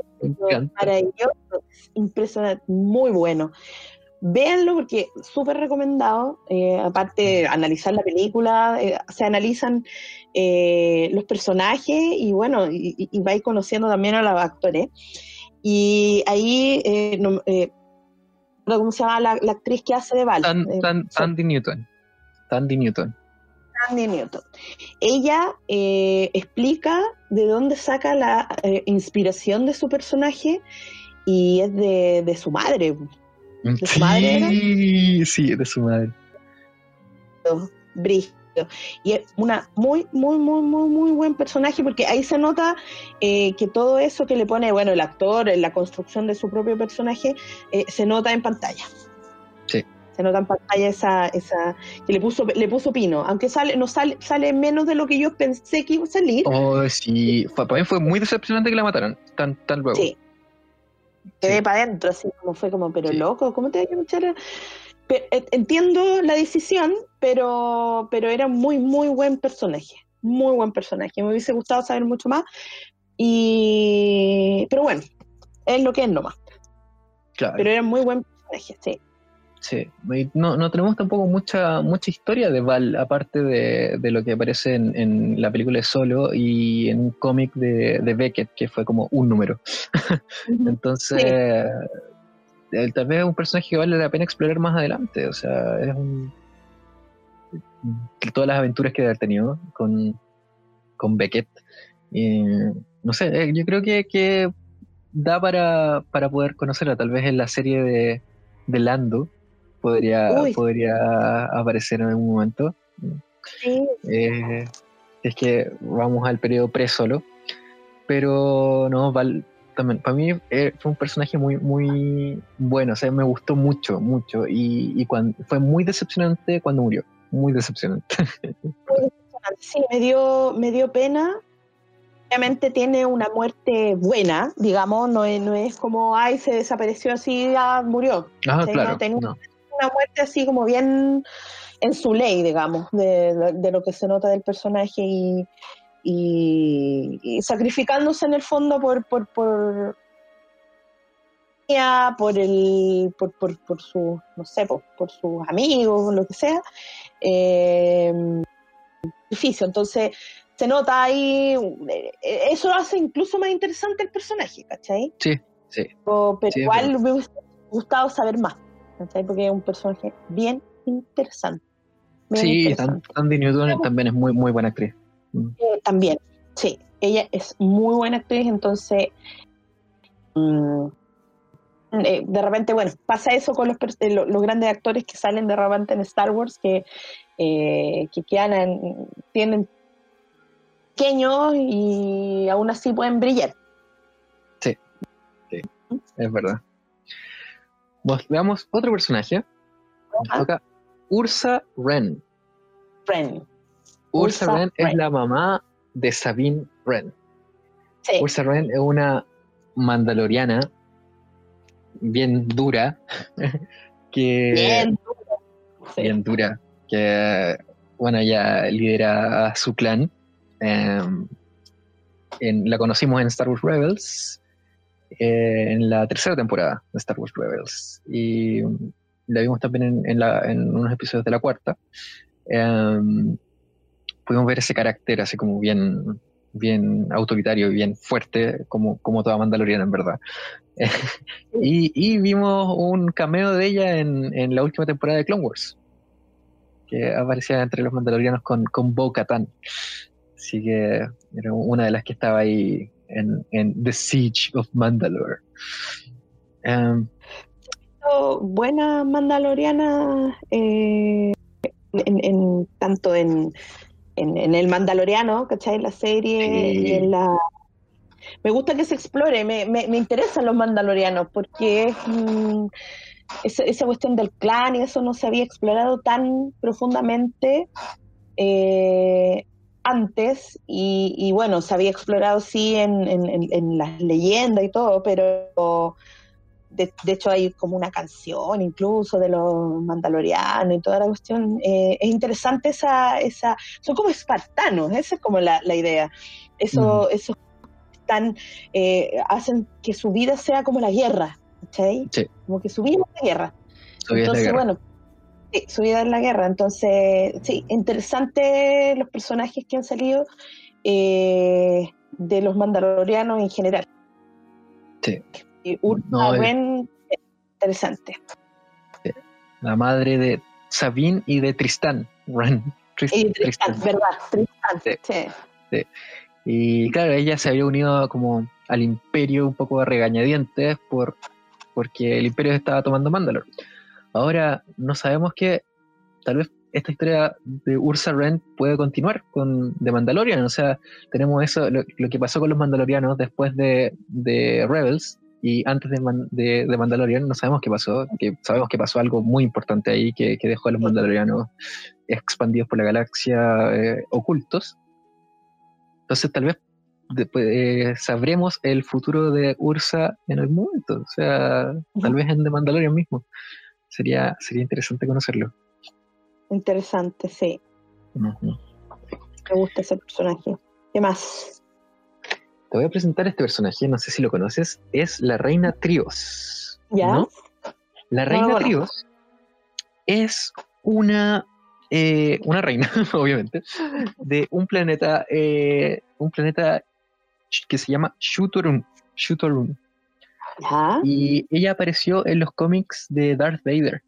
maravilloso, impresionante, muy bueno. Véanlo porque súper recomendado. Eh, aparte, analizar la película, eh, se analizan eh, los personajes y bueno, y, vais conociendo también a los actores. Y ahí, ¿cómo se llama la, actriz que hace de Val? Sandy Newton. Sandy Newton. Newton. Ella eh, explica de dónde saca la eh, inspiración de su personaje y es de, su madre. ¿De su madre Sí, de su madre. Y es una muy, muy, muy, muy, muy buen personaje porque ahí se nota eh, que todo eso que le pone, bueno, el actor en la construcción de su propio personaje, se nota en pantalla. Sí se nota en pantalla esa, esa que le puso, le puso pino, aunque sale, no sale, sale menos de lo que yo pensé que iba a salir. Oh, sí, para mí fue muy decepcionante que la mataran tan, tan luego. Sí. Quedé para adentro, así como fue como, pero loco, ¿cómo te hay que echar? pe- e- entiendo la decisión, pero, pero era muy, muy buen personaje. Muy buen personaje. Me hubiese gustado saber mucho más. Y, pero bueno, es lo que es nomás. Claro. Pero era muy buen personaje, sí. Sí, no, no tenemos tampoco mucha mucha historia de Val, aparte de, de lo que aparece en, en la película de Solo y en un cómic de, de Beckett, que fue como un número. Entonces, eh, tal vez es un personaje que vale la pena explorar más adelante. O sea, es un. Todas las aventuras que ha tenido con, con Beckett. No sé, eh, yo creo que, que da para, para poder conocerla. Tal vez en la serie de, de Lando podría, Uy. podría aparecer en algún momento. Sí, Eh, es que vamos al periodo pre-solo. Pero no, Val, también, para mí eh, fue un personaje muy, muy bueno. O sea, me gustó mucho, mucho. Y, y cuan- fue muy decepcionante cuando murió. Muy decepcionante. sí, me dio, me dio pena. Obviamente tiene una muerte buena, digamos, no es, no es como, ay, se desapareció así, ya murió. Ah, Sí, claro. no, tenía- no. Una muerte así como bien en su ley, digamos, de, de- lo que se nota del personaje y, y- y sacrificándose en el fondo por por por por el por, por, por su no sé por, por sus amigos lo que sea eh, difícil entonces se nota ahí eh, eso hace incluso más interesante el personaje ¿cachai? Sí, sí. O- pero Sí, igual me hubiese gustado saber más ¿cachai? porque es un personaje bien interesante bien Sí, interesante. Tan- Tandy Newton también es muy, muy buena actriz. Mm. Eh, también, sí, ella es muy buena actriz, entonces mm, eh, de repente, bueno, pasa eso con los, eh, lo- los grandes actores que salen de repente en Star Wars, que, eh, que quedan en- tienen pequeños y aún así pueden brillar. Es verdad. Veamos otro personaje. Nos toca Ursa Wren. Friend. Ursa, Ursa Wren es Wren. la mamá de Sabine Wren. Sí, Ursa Wren es una mandaloriana bien dura que bien. Sí. bien dura que bueno ella lidera a su clan Eh, en- la conocimos en Star Wars Rebels eh, en la tercera temporada de Star Wars Rebels. Y la vimos también en, en la- en unos episodios de la cuarta. Eh, pudimos ver ese carácter así como bien bien autoritario y bien fuerte como, como toda mandaloriana en verdad. Y, y vimos un cameo de ella en, en la última temporada de Clone Wars que aparecía entre los mandalorianos con, con Bo Katan. Así que era una de las que estaba ahí en, en The Siege of Mandalore. Visto buenas mandalorianas eh, en, en- tanto en, en, en el Mandaloriano, ¿cachai? La serie Sí. y en la... Me gusta que se explore, me, me, me interesan los mandalorianos porque es, mm, esa, esa cuestión del clan y eso no se había explorado tan profundamente eh, antes y, y bueno, se había explorado sí en, en, en- en las leyendas y todo, pero de, de hecho hay como una canción incluso de los mandalorianos y toda la cuestión. Eh, es interesante esa, esa, son como espartanos, esa es como la, la idea. Eso, eso están, eh, hacen que su vida sea como la guerra, ¿cachai? Sí. Como que su vida es la guerra. la Entonces, guerra. bueno, sí, su vida es la guerra. Entonces, sí, interesante los personajes que han salido eh, de los mandalorianos en general. Sí. Y Ursa No, eh, interesante. La madre de Sabine y de Tristán. Wren. Tris- Y Tristan, Tristan. ¿verdad? Tristan, Sí. sí. Y claro, ella se había unido como al imperio un poco a regañadientes por, porque el imperio estaba tomando Mandalore. Ahora no sabemos que tal vez esta historia de Ursa Wren puede continuar con The Mandalorian. O sea, tenemos eso, lo, lo que pasó con los Mandalorianos después de, de Rebels y antes de, Man- de, de Mandalorian, no sabemos qué pasó. Que sabemos que pasó algo muy importante ahí que, que dejó a los Mandalorianos expandidos por la galaxia eh, ocultos. Entonces tal vez después, eh, sabremos el futuro de Ursa en algún momento, o sea, tal vez en The Mandalorian mismo. Sería, sería interesante conocerlo. Interesante, sí. Me gusta ese personaje. ¿Qué más? Te voy a presentar este personaje, no sé si lo conoces, es la reina Trios. ¿Ya? ¿no? La No reina conozco. Trios es una, eh, una reina, obviamente, de un planeta, eh, un planeta que se llama Shutorun. Shutorun. Y ella apareció en los cómics de Darth Vader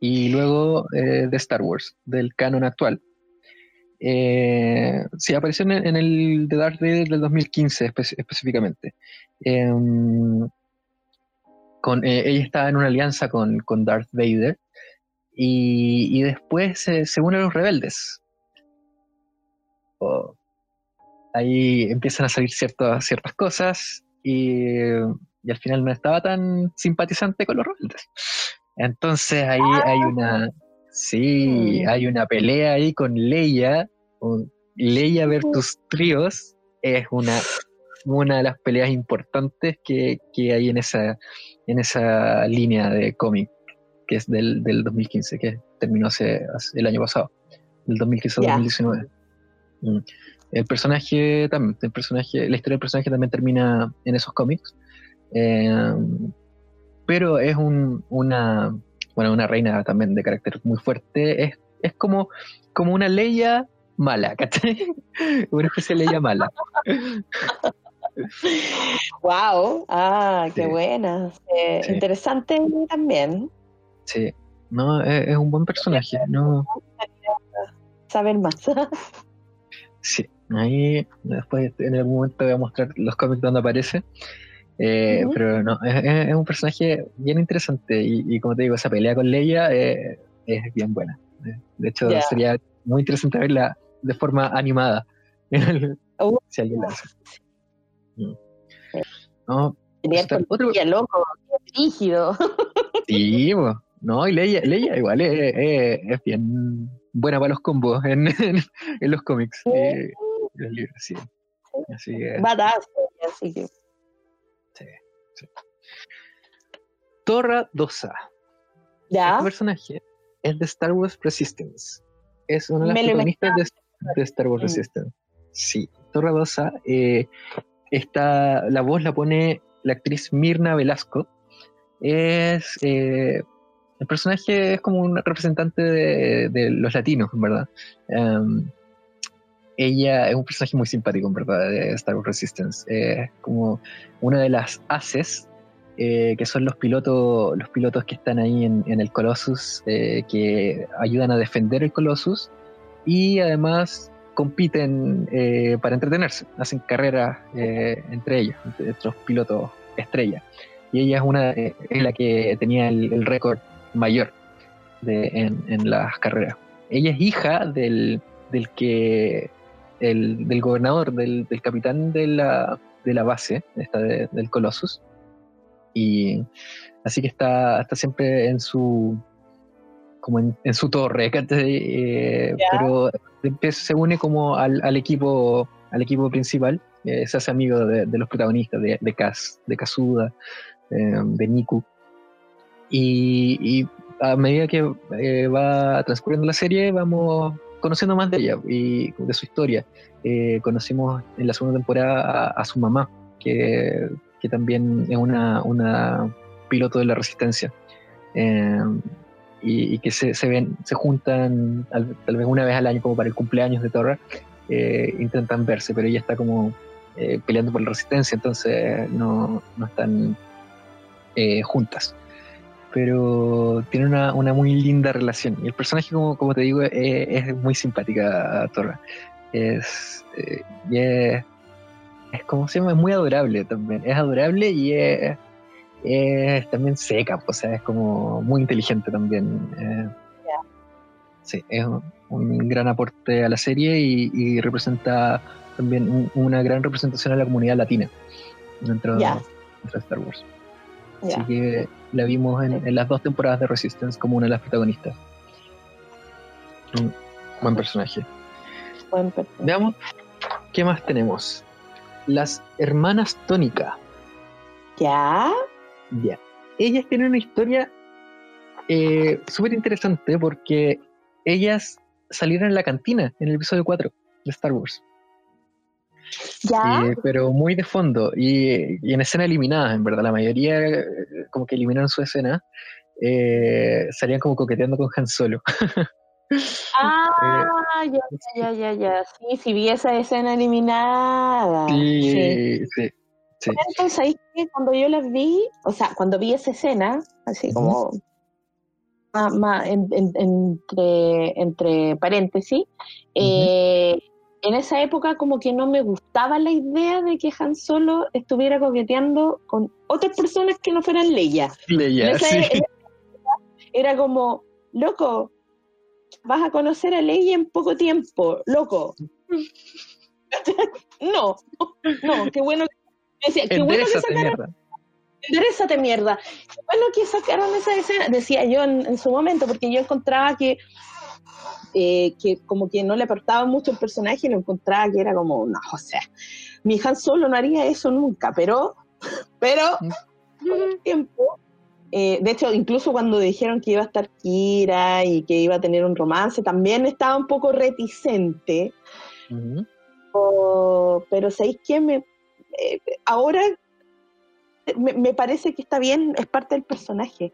y luego eh, de Star Wars, del canon actual. Eh, sí, apareció en, el de Darth Vader del 2015 espe- específicamente. Em, eh, ella estaba en una alianza con, Darth Vader y, después se une a los rebeldes. Oh, ahí empiezan a salir ciertas, ciertas cosas y, y al final no estaba tan simpatizante con los rebeldes. Entonces ahí hay una, sí, hay una pelea ahí con Leia, un- Leia versus Tríos, es una, una de las peleas importantes que, que hay en esa, en esa línea de cómic, que es del, del 2015, que terminó hace, hace- el año pasado, del 2015 al Ya. 2019. Mm. El personaje también, el personaje, la historia del personaje también termina en esos cómics. Eh, pero es un- una, bueno, una reina también de carácter muy fuerte. Es, es como, como una Leia mala, ¿cachai? Una especie de Leia mala. Wow, ah, qué Sí. buena. Eh, Sí. Interesante también Sí, no, es, es un buen personaje. No, saber más. sí, ahí después en algún momento voy a mostrar los cómics donde aparece. Eh. Pero no, es, un personaje bien interesante y, y como te digo, esa pelea con Leia eh, es bien buena. Eh, De hecho, sería muy interesante verla de forma animada. Uh. si alguien la hace. Mm. No, otro- policía loco, rígido. sí, no, y Leia, Leia igual es, es- es bien buena para los combos en, en, en los cómics. eh, en los libros, sí. Así que, Badass, así que. Sí. Torra Dosa. Ya, Este personaje es de Star Wars Resistance. Es una de las protagonistas de, de Star Wars Mm. Resistance. Sí, Torra Dosa. eh, esta, la voz la pone la actriz Mirna Velasco. Es. eh, el personaje es como un representante de, de los latinos, verdad. Em, ella es un personaje muy simpático, en verdad, de Star Wars Resistance. Es como una de las haces eh, que son los pilotos, los pilotos que están ahí en, el Colossus, eh, que ayudan a defender el Colossus y además compiten eh, para entretenerse, hacen carreras eh, entre ellos, entre estos pilotos estrella. Y ella es una eh, es la que tenía el, el récord mayor de, en, en las carreras. Ella es hija del, del que el, del gobernador, del, del capitán de la, de la base esta de- del Colossus. Y así que está, está siempre en su como en, en su torre. Eh, pero se une como al, al equipo al equipo principal, eh, se hace amigo de, de los protagonistas, de, de Kaz, de Kazuda, eh, de Niku. Y, y a medida que eh, va transcurriendo la serie, vamos conociendo más de ella y de su historia. Eh, conocimos en la segunda temporada a, su mamá, que, que también es una, una piloto de la resistencia. Eh, y, que se, se ven, se juntan al- tal vez una vez al año como para el cumpleaños de Torra, eh, intentan verse, pero ella está como peleando por la resistencia, entonces no, no están juntas. Pero tiene una, una muy linda relación. Y el personaje, como, como te digo, eh, es muy simpática, Torra. Es, eh, y es, es como se llama, es muy adorable también. Es adorable y es, es también seca, o sea, es como muy inteligente también. eh. Sí, es un, un gran aporte a la serie y, y representa también un- una gran representación a la comunidad latina dentro de Star Wars. Así que la vimos en, en las dos temporadas de Resistance como una de las protagonistas. Un buen personaje. Buen per- Veamos qué más tenemos. Las hermanas Tónica. Ya, Ya. Ellas tienen una historia eh, súper interesante porque ellas salieron en la cantina en el episodio 4 de Star Wars. ¿Ya? Eh, pero muy de fondo y, y en escena eliminada, en verdad. La mayoría eh, como que eliminaron su escena. eh, salían como coqueteando con Han Solo. ah, ya, ya, ya, ya. Sí, sí, vi esa escena eliminada. Sí. sí, sí. sí. Entonces, ahí cuando yo las vi, o sea, cuando vi esa escena, así como en- en- entre, entre paréntesis, eh, en esa época como que no me gustaba la idea de que Han Solo estuviera coqueteando con otras personas que no fueran Leia. Leia, En esa- sí. época era como, loco, vas a conocer a Leia en poco tiempo, loco. no, no, qué bueno que, decía, qué bueno que sacaron enderezate mierda. Qué Bueno, que sacaron esa escena, decía yo en, en su momento, porque yo encontraba que, eh, que como que no le aportaba mucho el personaje y lo encontraba que era como, no, o sea, mi Han Solo no haría eso nunca, pero, pero, con el tiempo, eh, de hecho, incluso cuando dijeron que iba a estar Kira y que iba a tener un romance, también estaba un poco reticente. Ujú. O- pero ¿sabéis qué? Me, eh, ahora me, me parece que está bien, es parte del personaje.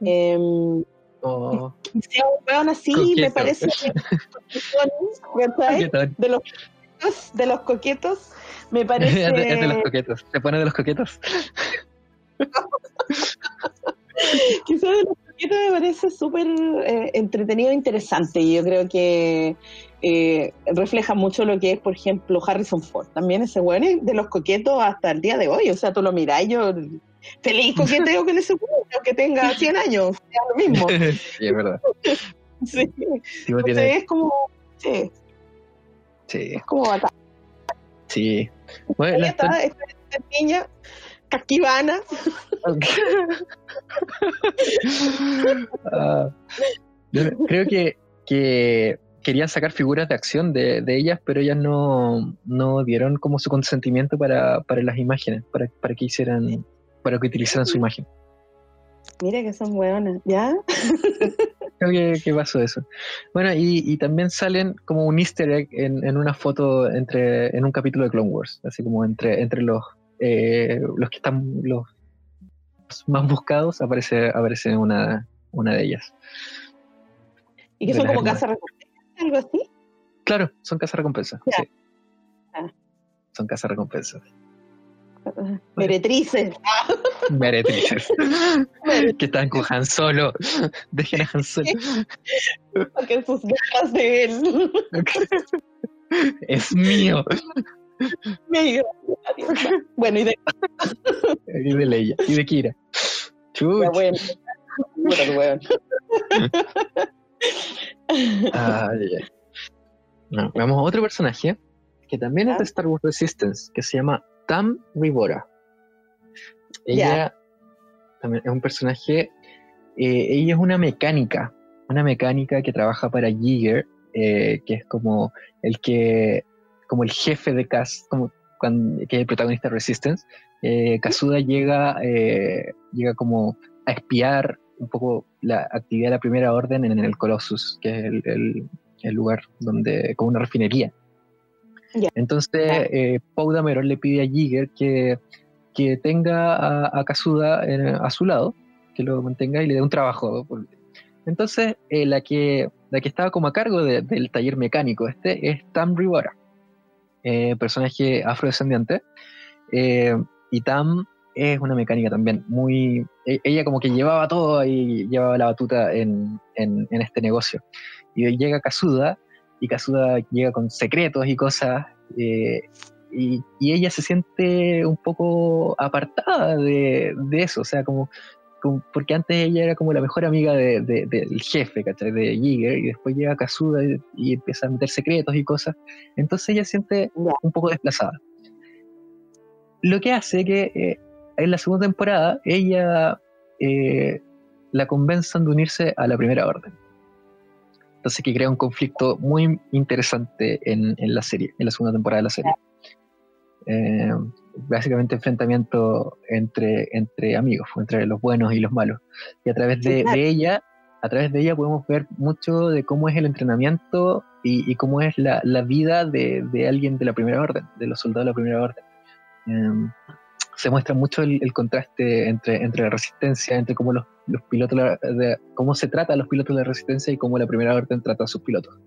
Em, Oh, sea un weón así, me parece de los coquetos, de los coquetos, me parece es, de, es de los coquetos. Se pone de los coquetos. que sea de los coquetos me parece súper eh, entretenido e interesante. Y yo creo que eh, refleja mucho lo que es, por ejemplo, Harrison Ford. También ese weón es de los coquetos hasta el día de hoy. O sea, tú lo mirás y yo feliz con ese weón, aunque tenga 100 años, sea lo mismo. sí, es verdad. Sí. Entonces es como, sí, sí, es como bacán. sí. Bueno, la Esta, esta, esta niña casquivana, Ah, creo que, que querían sacar figuras de acción de, de ellas, pero ellas no, no dieron como su consentimiento para, para las imágenes, para, para que hicieran, para que utilizaran su imagen. mira que son weonas, ¿ya? Creo que, que pasó eso. Bueno, y, y también salen como un easter egg en, en una foto entre, en un capítulo de Clone Wars, así como entre, entre los, eh, los que están los más buscados, aparece, aparece una, una de ellas. Y que De son como hermanas. casas algo así. Claro, son casas recompensas. Ya. Sí. Ah. Son casas recompensas. Meretrices. Meretrices. que están con Han Solo. Dejen a Han Solo. Porque sus ganas de él. es mío. Me- Bueno, y de Y de Leia. Y de Kira. Chuch. ya, bueno. Ay, ay. No, veamos a otro personaje que también es de Star Wars Resistance, que se llama Tam Rivora. Ella también es un personaje, eh, ella es una mecánica, una mecánica que trabaja para Giger, eh, que es como el que, como el jefe de Cas, como cuando, que es el protagonista de Resistance. Eh, Kazuda llega, eh, llega como a espiar un poco la actividad de la Primera Orden en el Colossus, que es el, el- el lugar donde, como una refinería. Ya. Entonces, Claro. eh, Pau Dameron le pide a Giger que, que tenga a, a Kazuda eh, a su lado, que lo mantenga y le dé un trabajo. Entonces, eh, la, que, la que estaba como a cargo de- del taller mecánico este es Tam Rivera, eh, personaje afrodescendiente. Eh, y Tam es una mecánica también muy... e- Ella como que llevaba todo y llevaba la batuta en, en- en este negocio. Y llega Kazuda, y Kazuda llega con secretos y cosas, eh, y, y ella se siente un poco apartada de, de eso, o sea, como, como- porque antes ella era como la mejor amiga de- de- del jefe, ¿cachai? De Jiger, y después llega Kazuda y, y empieza a meter secretos y cosas, entonces ella se siente un poco desplazada. Lo que hace que eh, en la segunda temporada ella eh, la convenzan de unirse a la primera orden. Entonces que crea un conflicto muy interesante en, en la serie, en la segunda temporada de la serie. Eh, básicamente enfrentamiento entre, entre amigos, entre los buenos y los malos. Y a través de, de ella, a través de ella podemos ver mucho de cómo es el entrenamiento y, y cómo es la, la vida de, de, alguien de la primera orden, de los soldados de la primera orden. Eh, se muestra mucho el, el, contraste entre, entre la resistencia, entre cómo los, los pilotos, de, cómo se trata a los pilotos de la resistencia y cómo la primera orden trata a sus pilotos.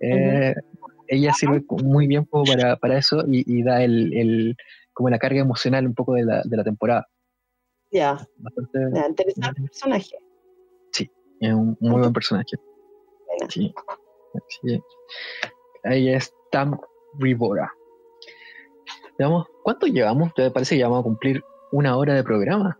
Eh, uh -huh. Ella sirve muy bien para, para eso y, y da el, el, como la carga emocional un poco de la, de la temporada. Ya, yeah. interesante personaje. Sí, es un muy buen personaje. Sí. sí. Ahí es Tam Rivora. Digamos, ¿Cuánto llevamos? ¿Te parece que ya vamos a cumplir una hora de programa?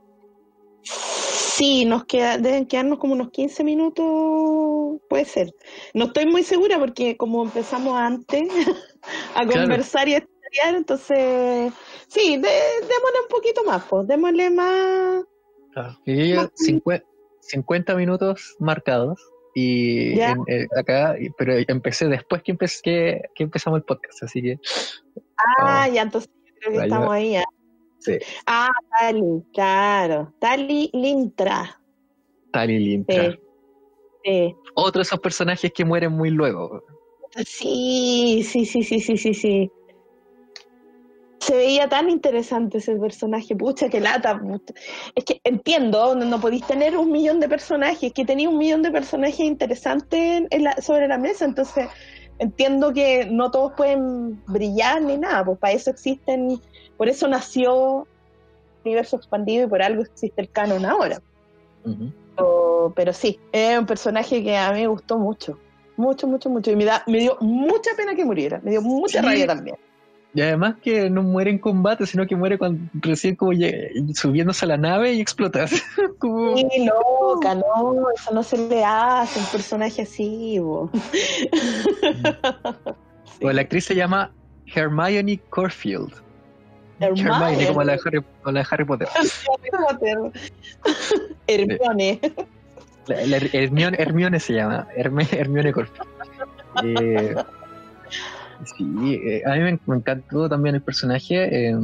Sí, nos queda, deben quedarnos como unos 15 minutos, puede ser. No estoy muy segura porque como empezamos antes a conversar claro. y a estudiar, entonces, sí, de, démosle un poquito más, pues, démosle más... Claro. Y más 50, 50 minutos marcados y en, eh, acá, pero empecé después que, empecé, que, que, empezamos el podcast, así que... Ah, oh, ya, entonces creo que estamos ahí. ¿eh? Sí. Ah, Tali, claro. Tali Lintra. Tali Lintra. Sí. sí. Otro de esos personajes que mueren muy luego. Sí, sí, sí, sí, sí, sí, sí. Se veía tan interesante ese personaje, pucha, que lata. Pucha. Es que entiendo, no, no podéis tener un millón de personajes, que tenía un millón de personajes interesantes en la, sobre la mesa, entonces entiendo que no todos pueden brillar ni nada, pues para eso existen, por eso nació el universo expandido y por algo existe el canon ahora. Uh -huh. pero, pero, sí, es un personaje que a mí me gustó mucho, mucho, mucho, mucho, y me, da, me dio mucha pena que muriera, me dio mucha sí. rabia también. Y además que no muere en combate, sino que muere cuando recién como subiéndose a la nave y explota. como... Sí, loca, no, eso no se le hace un personaje así. Bo. sí. Bueno, la actriz se llama Hermione Corfield. Hermione, Hermione como, la de Harry, como la de Harry Potter. Harry Potter. Hermione. La, la, Hermione, Hermione se llama, Hermione, Hermione Corfield. Eh, Sí, eh, a mí me, me, encantó también el personaje. Eh,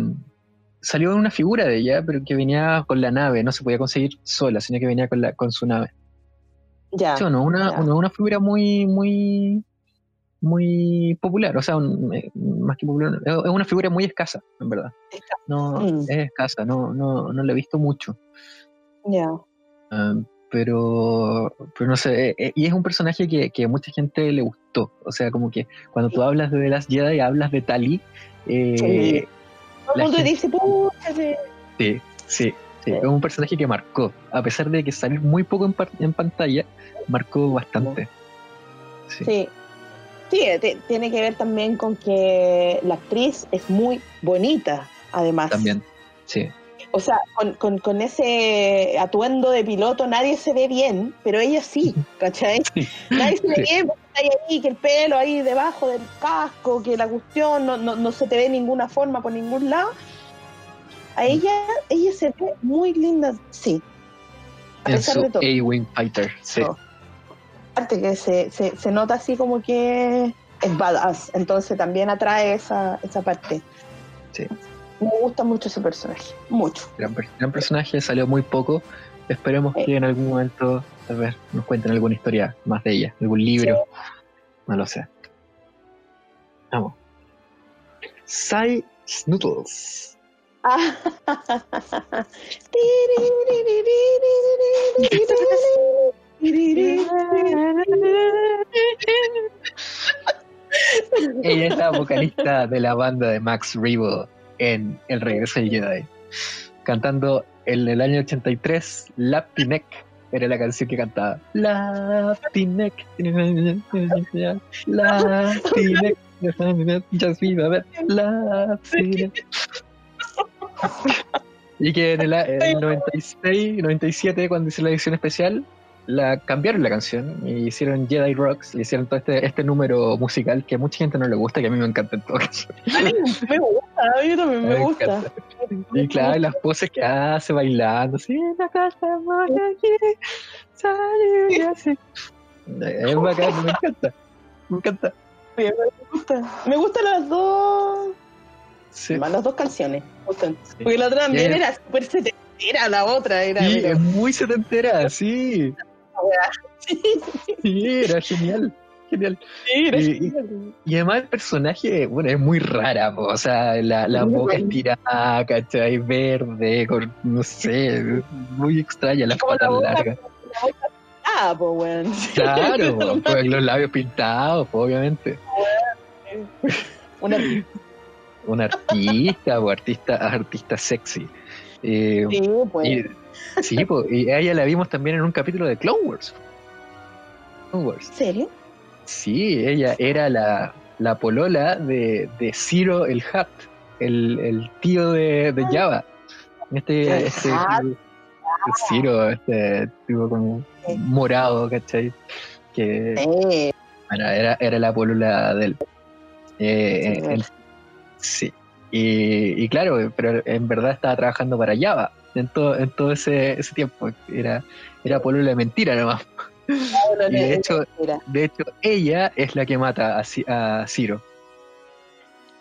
salió una figura de ella, pero que venía con la nave, no se podía conseguir sola, sino que venía con, la, con su nave. Ya. ¿Sí, no? Una, ya. una, una, figura muy, muy, muy popular, o sea, un, eh, más que popular, es una figura muy escasa, en verdad. No, mm. es escasa, no, no, no la he visto mucho. Ya. Um, pero, pero no sé, eh, y es un personaje que, que, a mucha gente le gustó. O sea, como que cuando tú hablas de The Last Jedi, hablas de Tali. Eh, sí. Todo el mundo gente... dice, pucha, sí, sí, sí, sí. Es un personaje que marcó, a pesar de que salir muy poco en, en pantalla, marcó bastante. Sí. sí. Sí, tiene que ver también con que la actriz es muy bonita, además. También, sí. O sea, con, con, con, ese atuendo de piloto nadie se ve bien, pero ella sí, ¿cachai? Sí. Nadie se ve sí. bien porque está ahí, que el pelo ahí debajo del casco, que la cuestión no, no, no se te ve de ninguna forma por ningún lado. A ella, ella se ve muy linda, sí. A en pesar su de todo. A-Wing Fighter, sí. No. Aparte que se, se, se, nota así como que es badass, entonces también atrae esa, esa parte. Sí. Me gusta mucho ese personaje, mucho. Gran, gran personaje, salió muy poco. Esperemos que en algún momento, tal vez, nos cuenten alguna historia más de ella, algún libro. Sí. No lo sé. Vamos. Sai Snootles. Ella es la vocalista de la banda de Max Rebo en El regreso del Jedi. Cantando en el año 83, Laptinek era la canción que cantaba. Laptinek, Laptinek, viva, a. Y que en el, en el 96, 97, cuando hice la edición especial, la cambiaron la canción y hicieron Jedi Rocks, le hicieron todo este, este número musical que a mucha gente no le gusta, que a mí me encanta en todo caso. A mí me gusta, a mí también me, me gusta. Encanta. Y claro, las poses que hace bailando, así, la casa así. Es bacán, me encanta. Me encanta. Me gusta. Me gustan las dos. Sí. Más las dos canciones. Porque la otra también Yeah. era súper setentera, la otra era. Sí, es muy setentera, sí. Sí, era genial. Genial. sí, era Y- genial. Y además el personaje, bueno, es muy rara, po, o sea, la, la boca estirada, ¿cachai? Verde, con, no sé, muy extraña, las la patas boca- largas. Ah, pues, weón. Claro, po, con los labios pintados, po, obviamente. Una Un artista, o artista, artista sexy. Eh, sí, pues. y, sí, po, y a ella la vimos también en un capítulo de Clone Wars. Clone Wars. ¿En serio? Sí, ella era la, la polola de, de Ciro el Hat, el, el tío de, de Java. Este, este el Ciro, este tipo como morado, ¿cachai? Que Sí. bueno, era, era la polola del. Eh, Sí, el- sí. Y, y claro, pero en verdad estaba trabajando para Java en todo, en todo ese, ese tiempo. Era, era polola de mentira nomás. Y de hecho, de hecho, ella es la que mata a, Ci- a Ciro.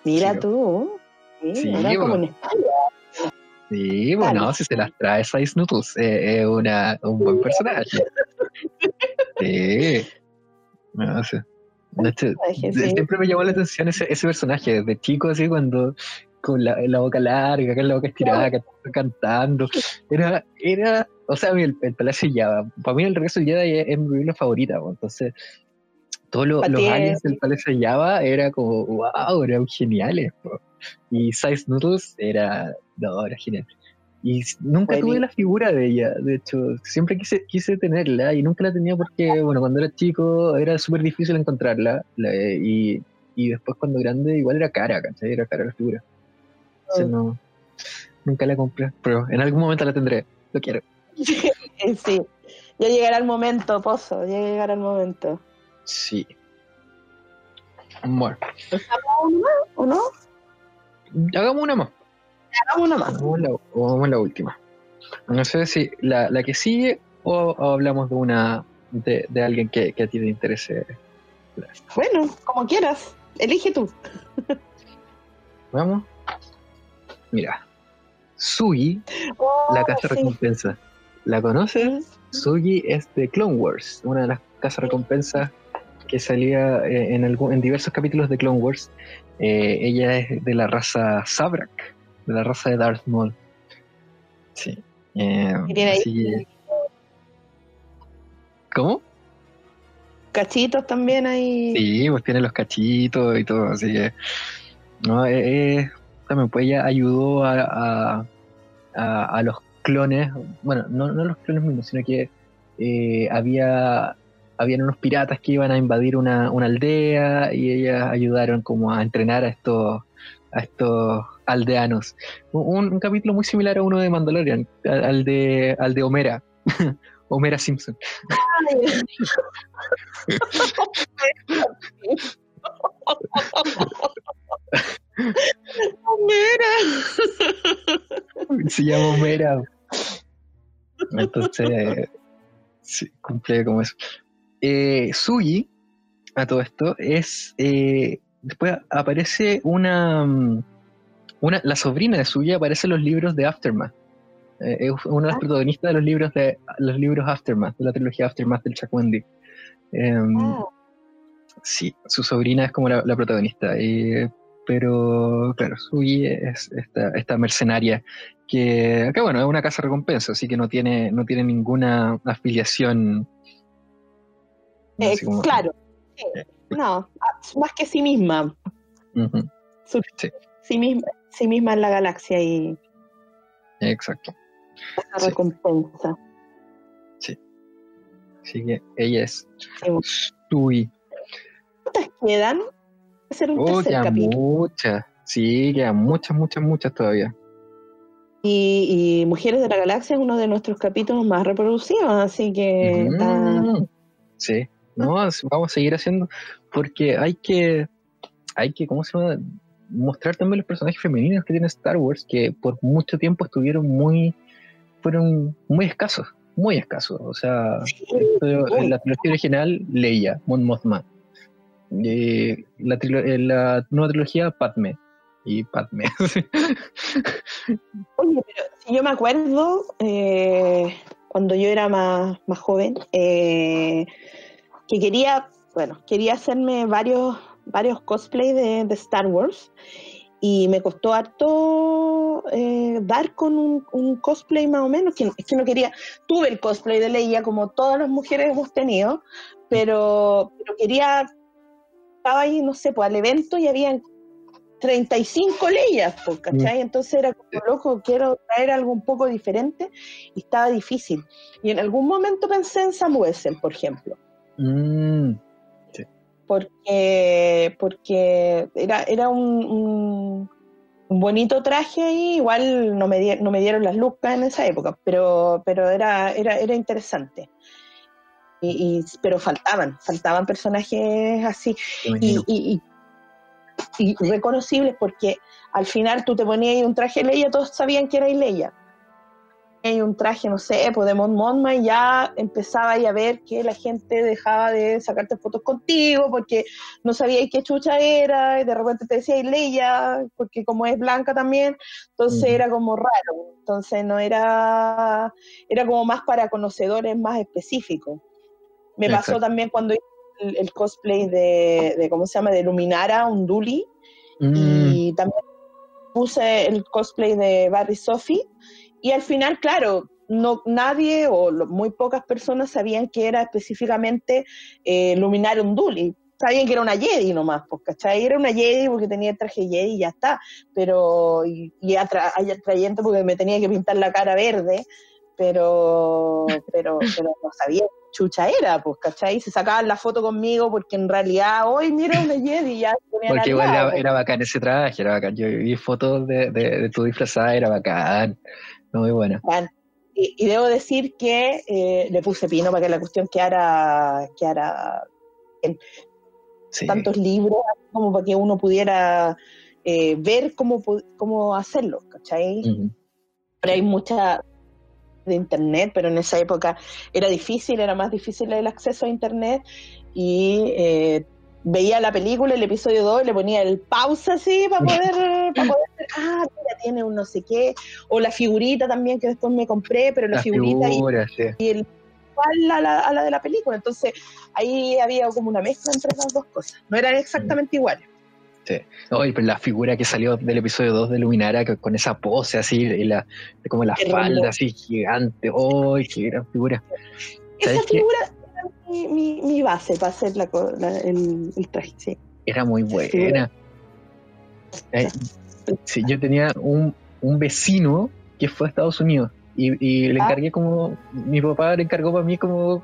mira tú. Sí, Sí, era como bueno. en España. Sí, bueno, si se las trae Size Noodles, eh, es una, un buen personaje. No sé. Sí. siempre me llamó la atención ese, ese personaje, desde chico, así, cuando con la, la boca larga, con la boca estirada, está cantando. Era, era, o sea, el, el Palacio Java, para mí el regreso Jedi es, es mi película favorita, entonces todos lo- los aliens del Palacio Java era como, wow, eran geniales. po. Y Size Noodles era, no, era genial. Y nunca tuve la figura de ella, de hecho, siempre quise, quise tenerla y nunca la tenía porque, bueno, cuando era chico era súper difícil encontrarla la- y, y después cuando grande igual era cara, ¿cachai? Era cara la figura. Entonces no, nunca la compré, pero en algún momento la tendré, lo quiero. Sí. Ya llegará el momento, Pozo, ya llegará el momento. Sí. Bueno, ¿O no? hagamos una más. Hagamos una más. Hagamos la, o hagamos la última. No sé si la, la que sigue o, o hablamos de una de, de alguien que, que a ti te interese. Bueno, como quieras. Elige tú. Vamos. Mira. Sugi, Oh, la casa sí. recompensa. ¿La conoces? Sugi es de Clone Wars, una de las casas recompensas que salía eh, en, algún, en diversos capítulos de Clone Wars. Eh, ella es de la raza Sabrak, de la raza de Darth Maul. Sí. Eh, Y tiene ahí- así ¿Cómo? Cachitos también ahí. Sí, pues tiene los cachitos y todo, así que. No, eh, también, pues ella ayudó a, a, a- a los clones, bueno, no, no los clones mismos, sino que eh, había habían unos piratas que iban a invadir una, una aldea y ellas ayudaron como a entrenar a estos a estos aldeanos. Un, un capítulo muy similar a uno de Mandalorian, al, al de al de Homera, Homera Simpson. Mira. se llama Homera. Entonces, sí, cumple como eso. Eh, Sugi, a todo esto, es. eh, después aparece una, mm, una. La sobrina de Sugi aparece en los libros de Aftermath. Eh, es una de las Ah. protagonistas de los libros de los libros Aftermath, de la trilogía Aftermath del Chuck Wendy. Em, Ah, Sí, su sobrina es como la, la protagonista. eh, pero, claro, Sugi es esta, esta mercenaria que, que, bueno, es una casa recompensa, así que no tiene, no tiene ninguna afiliación. eh, como- claro. Sí. No, más que sí misma. Su- Sí. sí, misma, sí misma en la galaxia y exacto. esa Sí. recompensa. Así que ella es Sí. Sugi. ¿Cuántas quedan? Ser un Oh, tercer capítulo. muchas. Sí, quedan muchas, muchas, muchas todavía. Y, y Mujeres de la Galaxia es uno de nuestros capítulos más reproducidos, así que está- Mm, Sí, no, vamos a seguir haciendo porque hay que, hay que, ¿cómo se llama? Mostrar también los personajes femeninos que tiene Star Wars que por mucho tiempo estuvieron muy, fueron muy escasos, muy escasos. O sea, esto, en la trilogía original, Leia, Mon Mothma. Eh, la, en la nueva trilogía, Padme. y Padme. Oye, pero yo me acuerdo, eh, cuando yo era más, más joven, eh, que quería, bueno, quería hacerme varios, varios cosplays de, de Star Wars y me costó harto eh, dar con un, un cosplay más o menos, que, es que no quería, tuve el cosplay de Leia como todas las mujeres hemos tenido, pero, pero quería, estaba ahí, no sé, pues al evento y habían 35 leyes, pues, ¿cachai? Entonces era como loco, quiero traer algo un poco diferente y estaba difícil. Y en algún momento pensé en Sam Wessel, por ejemplo. Mm, Porque, porque era, era un, un, un bonito traje ahí, igual no me, di- no me dieron las lucas en esa época, pero, pero era, era, era interesante. Y, y- pero faltaban, faltaban personajes así y, reconocibles porque al final tú te ponías un traje Leia, todos sabían que era Leia. Y un traje, no sé, pues de Mon Mothma y ya empezaba ahí a ver que la gente dejaba de sacarte fotos contigo porque no sabía qué chucha era y de repente te decía Leia porque como es blanca también, entonces era como raro. Entonces no era, era como más para conocedores más específicos. Me pasó también cuando hice el, el cosplay de, de, ¿cómo se llama? De Luminara, un Duli, Mm, y también puse el cosplay de Barry Sophie, y al final, claro, no, nadie o lo- muy pocas personas sabían que era específicamente eh, Luminara un Duli. Sabían que era una Jedi nomás, pues, ¿cachai? Era una Jedi porque tenía el traje Jedi y ya está, pero, y, y atra- ay, atrayente porque me tenía que pintar la cara verde, pero, pero, pero no sabía qué chucha era, pues, ¿cachai? Se sacaban la foto conmigo porque en realidad, hoy mira una Jedi y ya Porque al igual lado, era, pues. era bacán ese traje, era bacán. Yo vi fotos de, de, de tu disfrazada, era bacán. Muy buena. Bueno, y, y debo decir que eh, le puse pino para que la cuestión quedara, quedara Sí. tantos libros como para que uno pudiera eh, ver cómo, cómo hacerlo, ¿cachai? Pero hay mucha de internet, pero en esa época era difícil, era más difícil el acceso a internet y eh, veía la película, el episodio 2, y le ponía el pausa así para poder, para poder ver, ah, mira, tiene un no sé qué, o la figurita también que después me compré, pero la, figurita y, sí. y el igual a la, a la de la película, entonces ahí había como una mezcla entre las dos cosas, no eran exactamente iguales. Oye, pero la figura que salió del episodio 2 de Luminara con esa pose así, y la, como la Qué falda así gigante. ¡Ay, qué gran figura! Esa figura era mi, mi, mi base para hacer la, el, el traje, sí. Era muy buena. Eh, sí, yo tenía un, un vecino que fue a Estados Unidos y, y le Ah. encargué como. Mi papá le encargó para mí como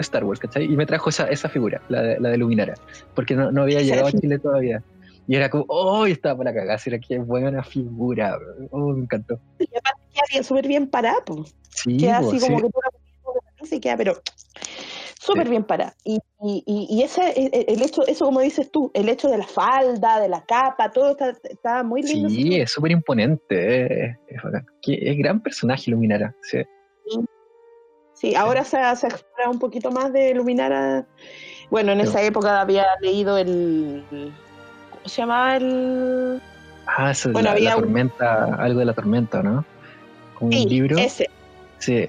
Star Wars, ¿cachai? Y me trajo esa, esa figura, la de, la de Luminara, porque no, no había llegado a Chile todavía. Y era como, ¡oh! Estaba para cagar, era que buena figura. Oh, me encantó. Y aparte queda bien, súper bien parada, pues. Sí, queda así sí. como que tú la y queda, pero súper Sí. bien parada. Y, y, y, ese, el, el hecho, eso como dices tú, el hecho de la falda, de la capa, todo está, está muy lindo. Sí, es súper imponente. eh, Es, es gran personaje Luminara. Sí. Sí, ahora se, ha- se ha explorado un poquito más de Luminara. Bueno, en Sí. esa época había leído el. ¿Cómo se llamaba el.? Ah, eso es Bueno, la, había la un- tormenta, algo de la tormenta, ¿no? Como Sí, un libro. ese. Sí,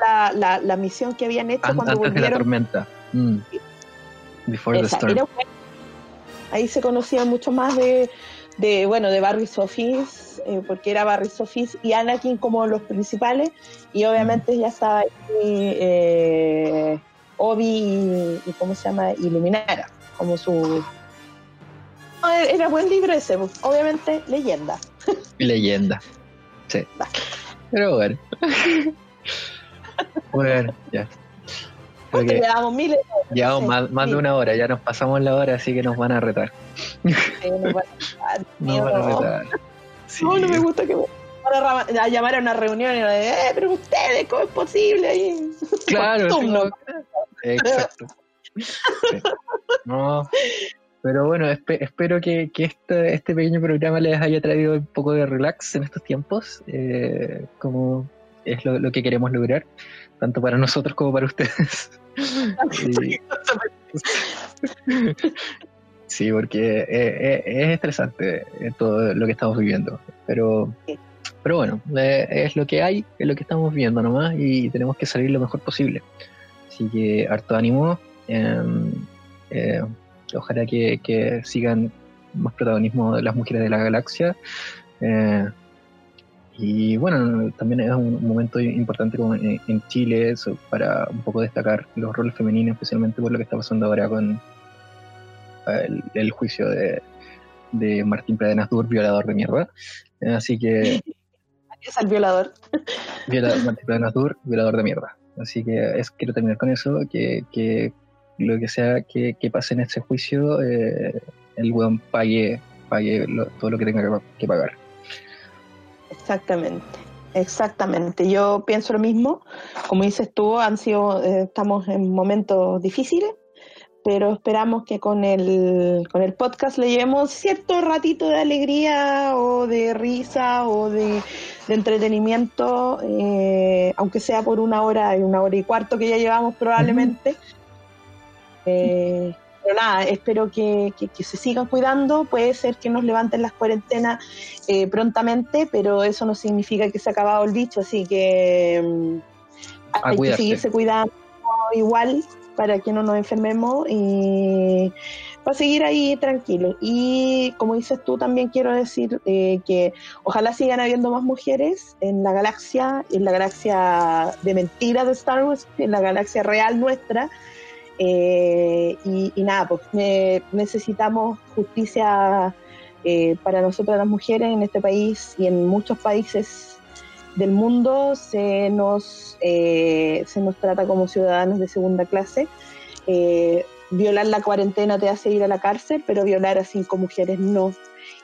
La, la, la misión que habían hecho an- cuando antes de la volvieron. tormenta. Mm. Before the Esa, storm. era. Ahí se conocía mucho más de, de bueno, de Barry Sofis, eh, porque era Barry Sofis y Anakin como los principales, y obviamente ya estaba ahí eh, Obi y, y ¿cómo se llama? Iluminara, como su... No, Era buen libro ese, pues, obviamente leyenda. Leyenda. Sí. Pero bueno. bueno, ya. Porque que le damos miles llevamos sí, más, más sí. de una hora, ya nos pasamos la hora, así que nos van a retar. de... nos van a- Nos van a retar. Sí. No, no me gusta que a, llamar a una reunión y digan, eh, pero ustedes, ¿cómo es posible? Ahí? Claro, sí, turno. Exacto. Sí. No, pero bueno, espe- espero que, que este, este pequeño programa les haya traído un poco de relax en estos tiempos, eh, como es lo, lo que queremos lograr, tanto para nosotros como para ustedes. Sí, porque es, es estresante todo lo que estamos viviendo. Pero, pero bueno, es lo que hay, es lo que estamos viviendo nomás y tenemos que salir lo mejor posible. Así que harto ánimo. Em, eh, ojalá que, sigan más protagonismo de las mujeres de la galaxia. Eh, y bueno, también es un momento importante como en, Chile para un poco destacar los roles femeninos, especialmente por lo que está pasando ahora con el, juicio de, de Martín Pradenas Dur, violador de mierda. Así que... Es el violador. Martín Pradenas Dur, violador de mierda. Así que es, quiero terminar con eso, que, que lo que sea que, pase en este juicio, eh, el weón pague, pague todo lo que tenga que, pagar. Exactamente, exactamente. Yo pienso lo mismo. Como dices tú, han sido, eh, estamos en momentos difíciles, pero esperamos que con el, con el podcast le llevemos cierto ratito de alegría o de risa o de, entretenimiento, eh, aunque sea por una hora y una hora y cuarto que ya llevamos probablemente. Eh, pero nada, espero que, se sigan cuidando. Puede ser que nos levanten las cuarentenas eh, prontamente, pero eso no significa que se ha acabado el bicho, así que mm, hay que seguirse cuidando igual para que no nos enfermemos y para seguir ahí tranquilos. Y como dices tú, también quiero decir eh, que ojalá sigan habiendo más mujeres en la galaxia, en la galaxia de mentira de Star Wars, en la galaxia real nuestra eh, y, nada, pues necesitamos justicia eh, para nosotras las mujeres en este país y en muchos países del mundo se nos, eh, se nos trata como ciudadanos de segunda clase. violar la cuarentena te hace ir a la cárcel, pero violar a cinco mujeres no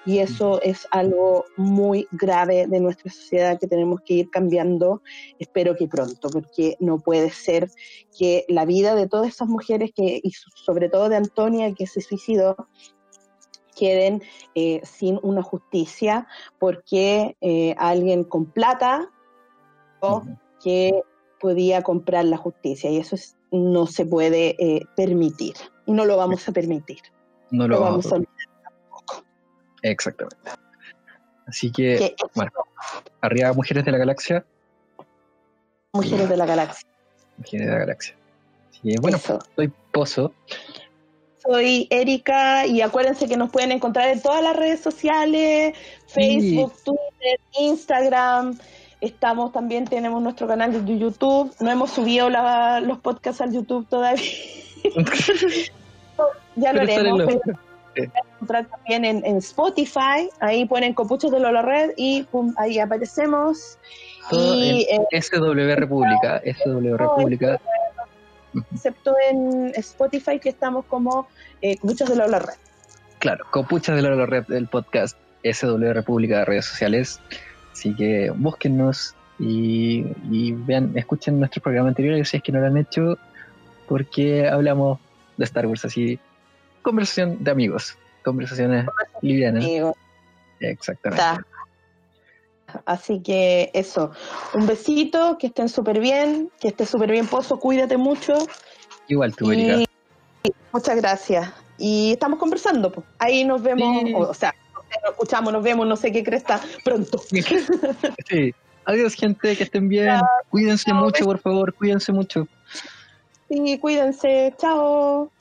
y eso es algo muy grave de nuestra sociedad que tenemos que ir cambiando, espero que pronto, porque no puede ser que la vida de todas esas mujeres, que, y sobre todo de Antonia, que se suicidó, queden eh, sin una justicia porque eh, alguien con plata o que podía comprar la justicia y eso no se puede eh, permitir y no lo vamos a permitir. No lo, vamos a Exactamente. Así que, bueno, arriba Mujeres de la Galaxia. Mujeres de la Galaxia. Mujeres de la Galaxia. bueno, soy Pozo. Soy Erika y acuérdense que nos pueden encontrar en todas las redes sociales, Facebook, Twitter, Instagram. Estamos también, tenemos nuestro canal de YouTube. No hemos subido los podcasts al YouTube todavía. ya lo haremos encontrar también en, Spotify, ahí ponen Copuchos de Lola Red y pum, ahí aparecemos. y, en SW República, SW República. Excepto en Spotify que estamos como eh, Copuchos de Lola Red. Claro, Copuchas de Lola Red del podcast SW República de redes sociales. Así que búsquennos y, vean, escuchen nuestro programa anterior si es que no lo han hecho, porque hablamos de Star Wars así conversación de amigos, conversaciones livianas. Exactamente. Así que eso, un besito, que estén súper bien, que esté súper bien Pozo, cuídate mucho. Igual tú, Erika. Muchas gracias. Y estamos conversando, pues. ahí nos vemos, o, sea, nos escuchamos, nos vemos, no sé qué cresta, pronto. sí. Adiós, gente, que estén bien. Cuídense mucho, por favor, cuídense mucho. Sí, cuídense. Chao.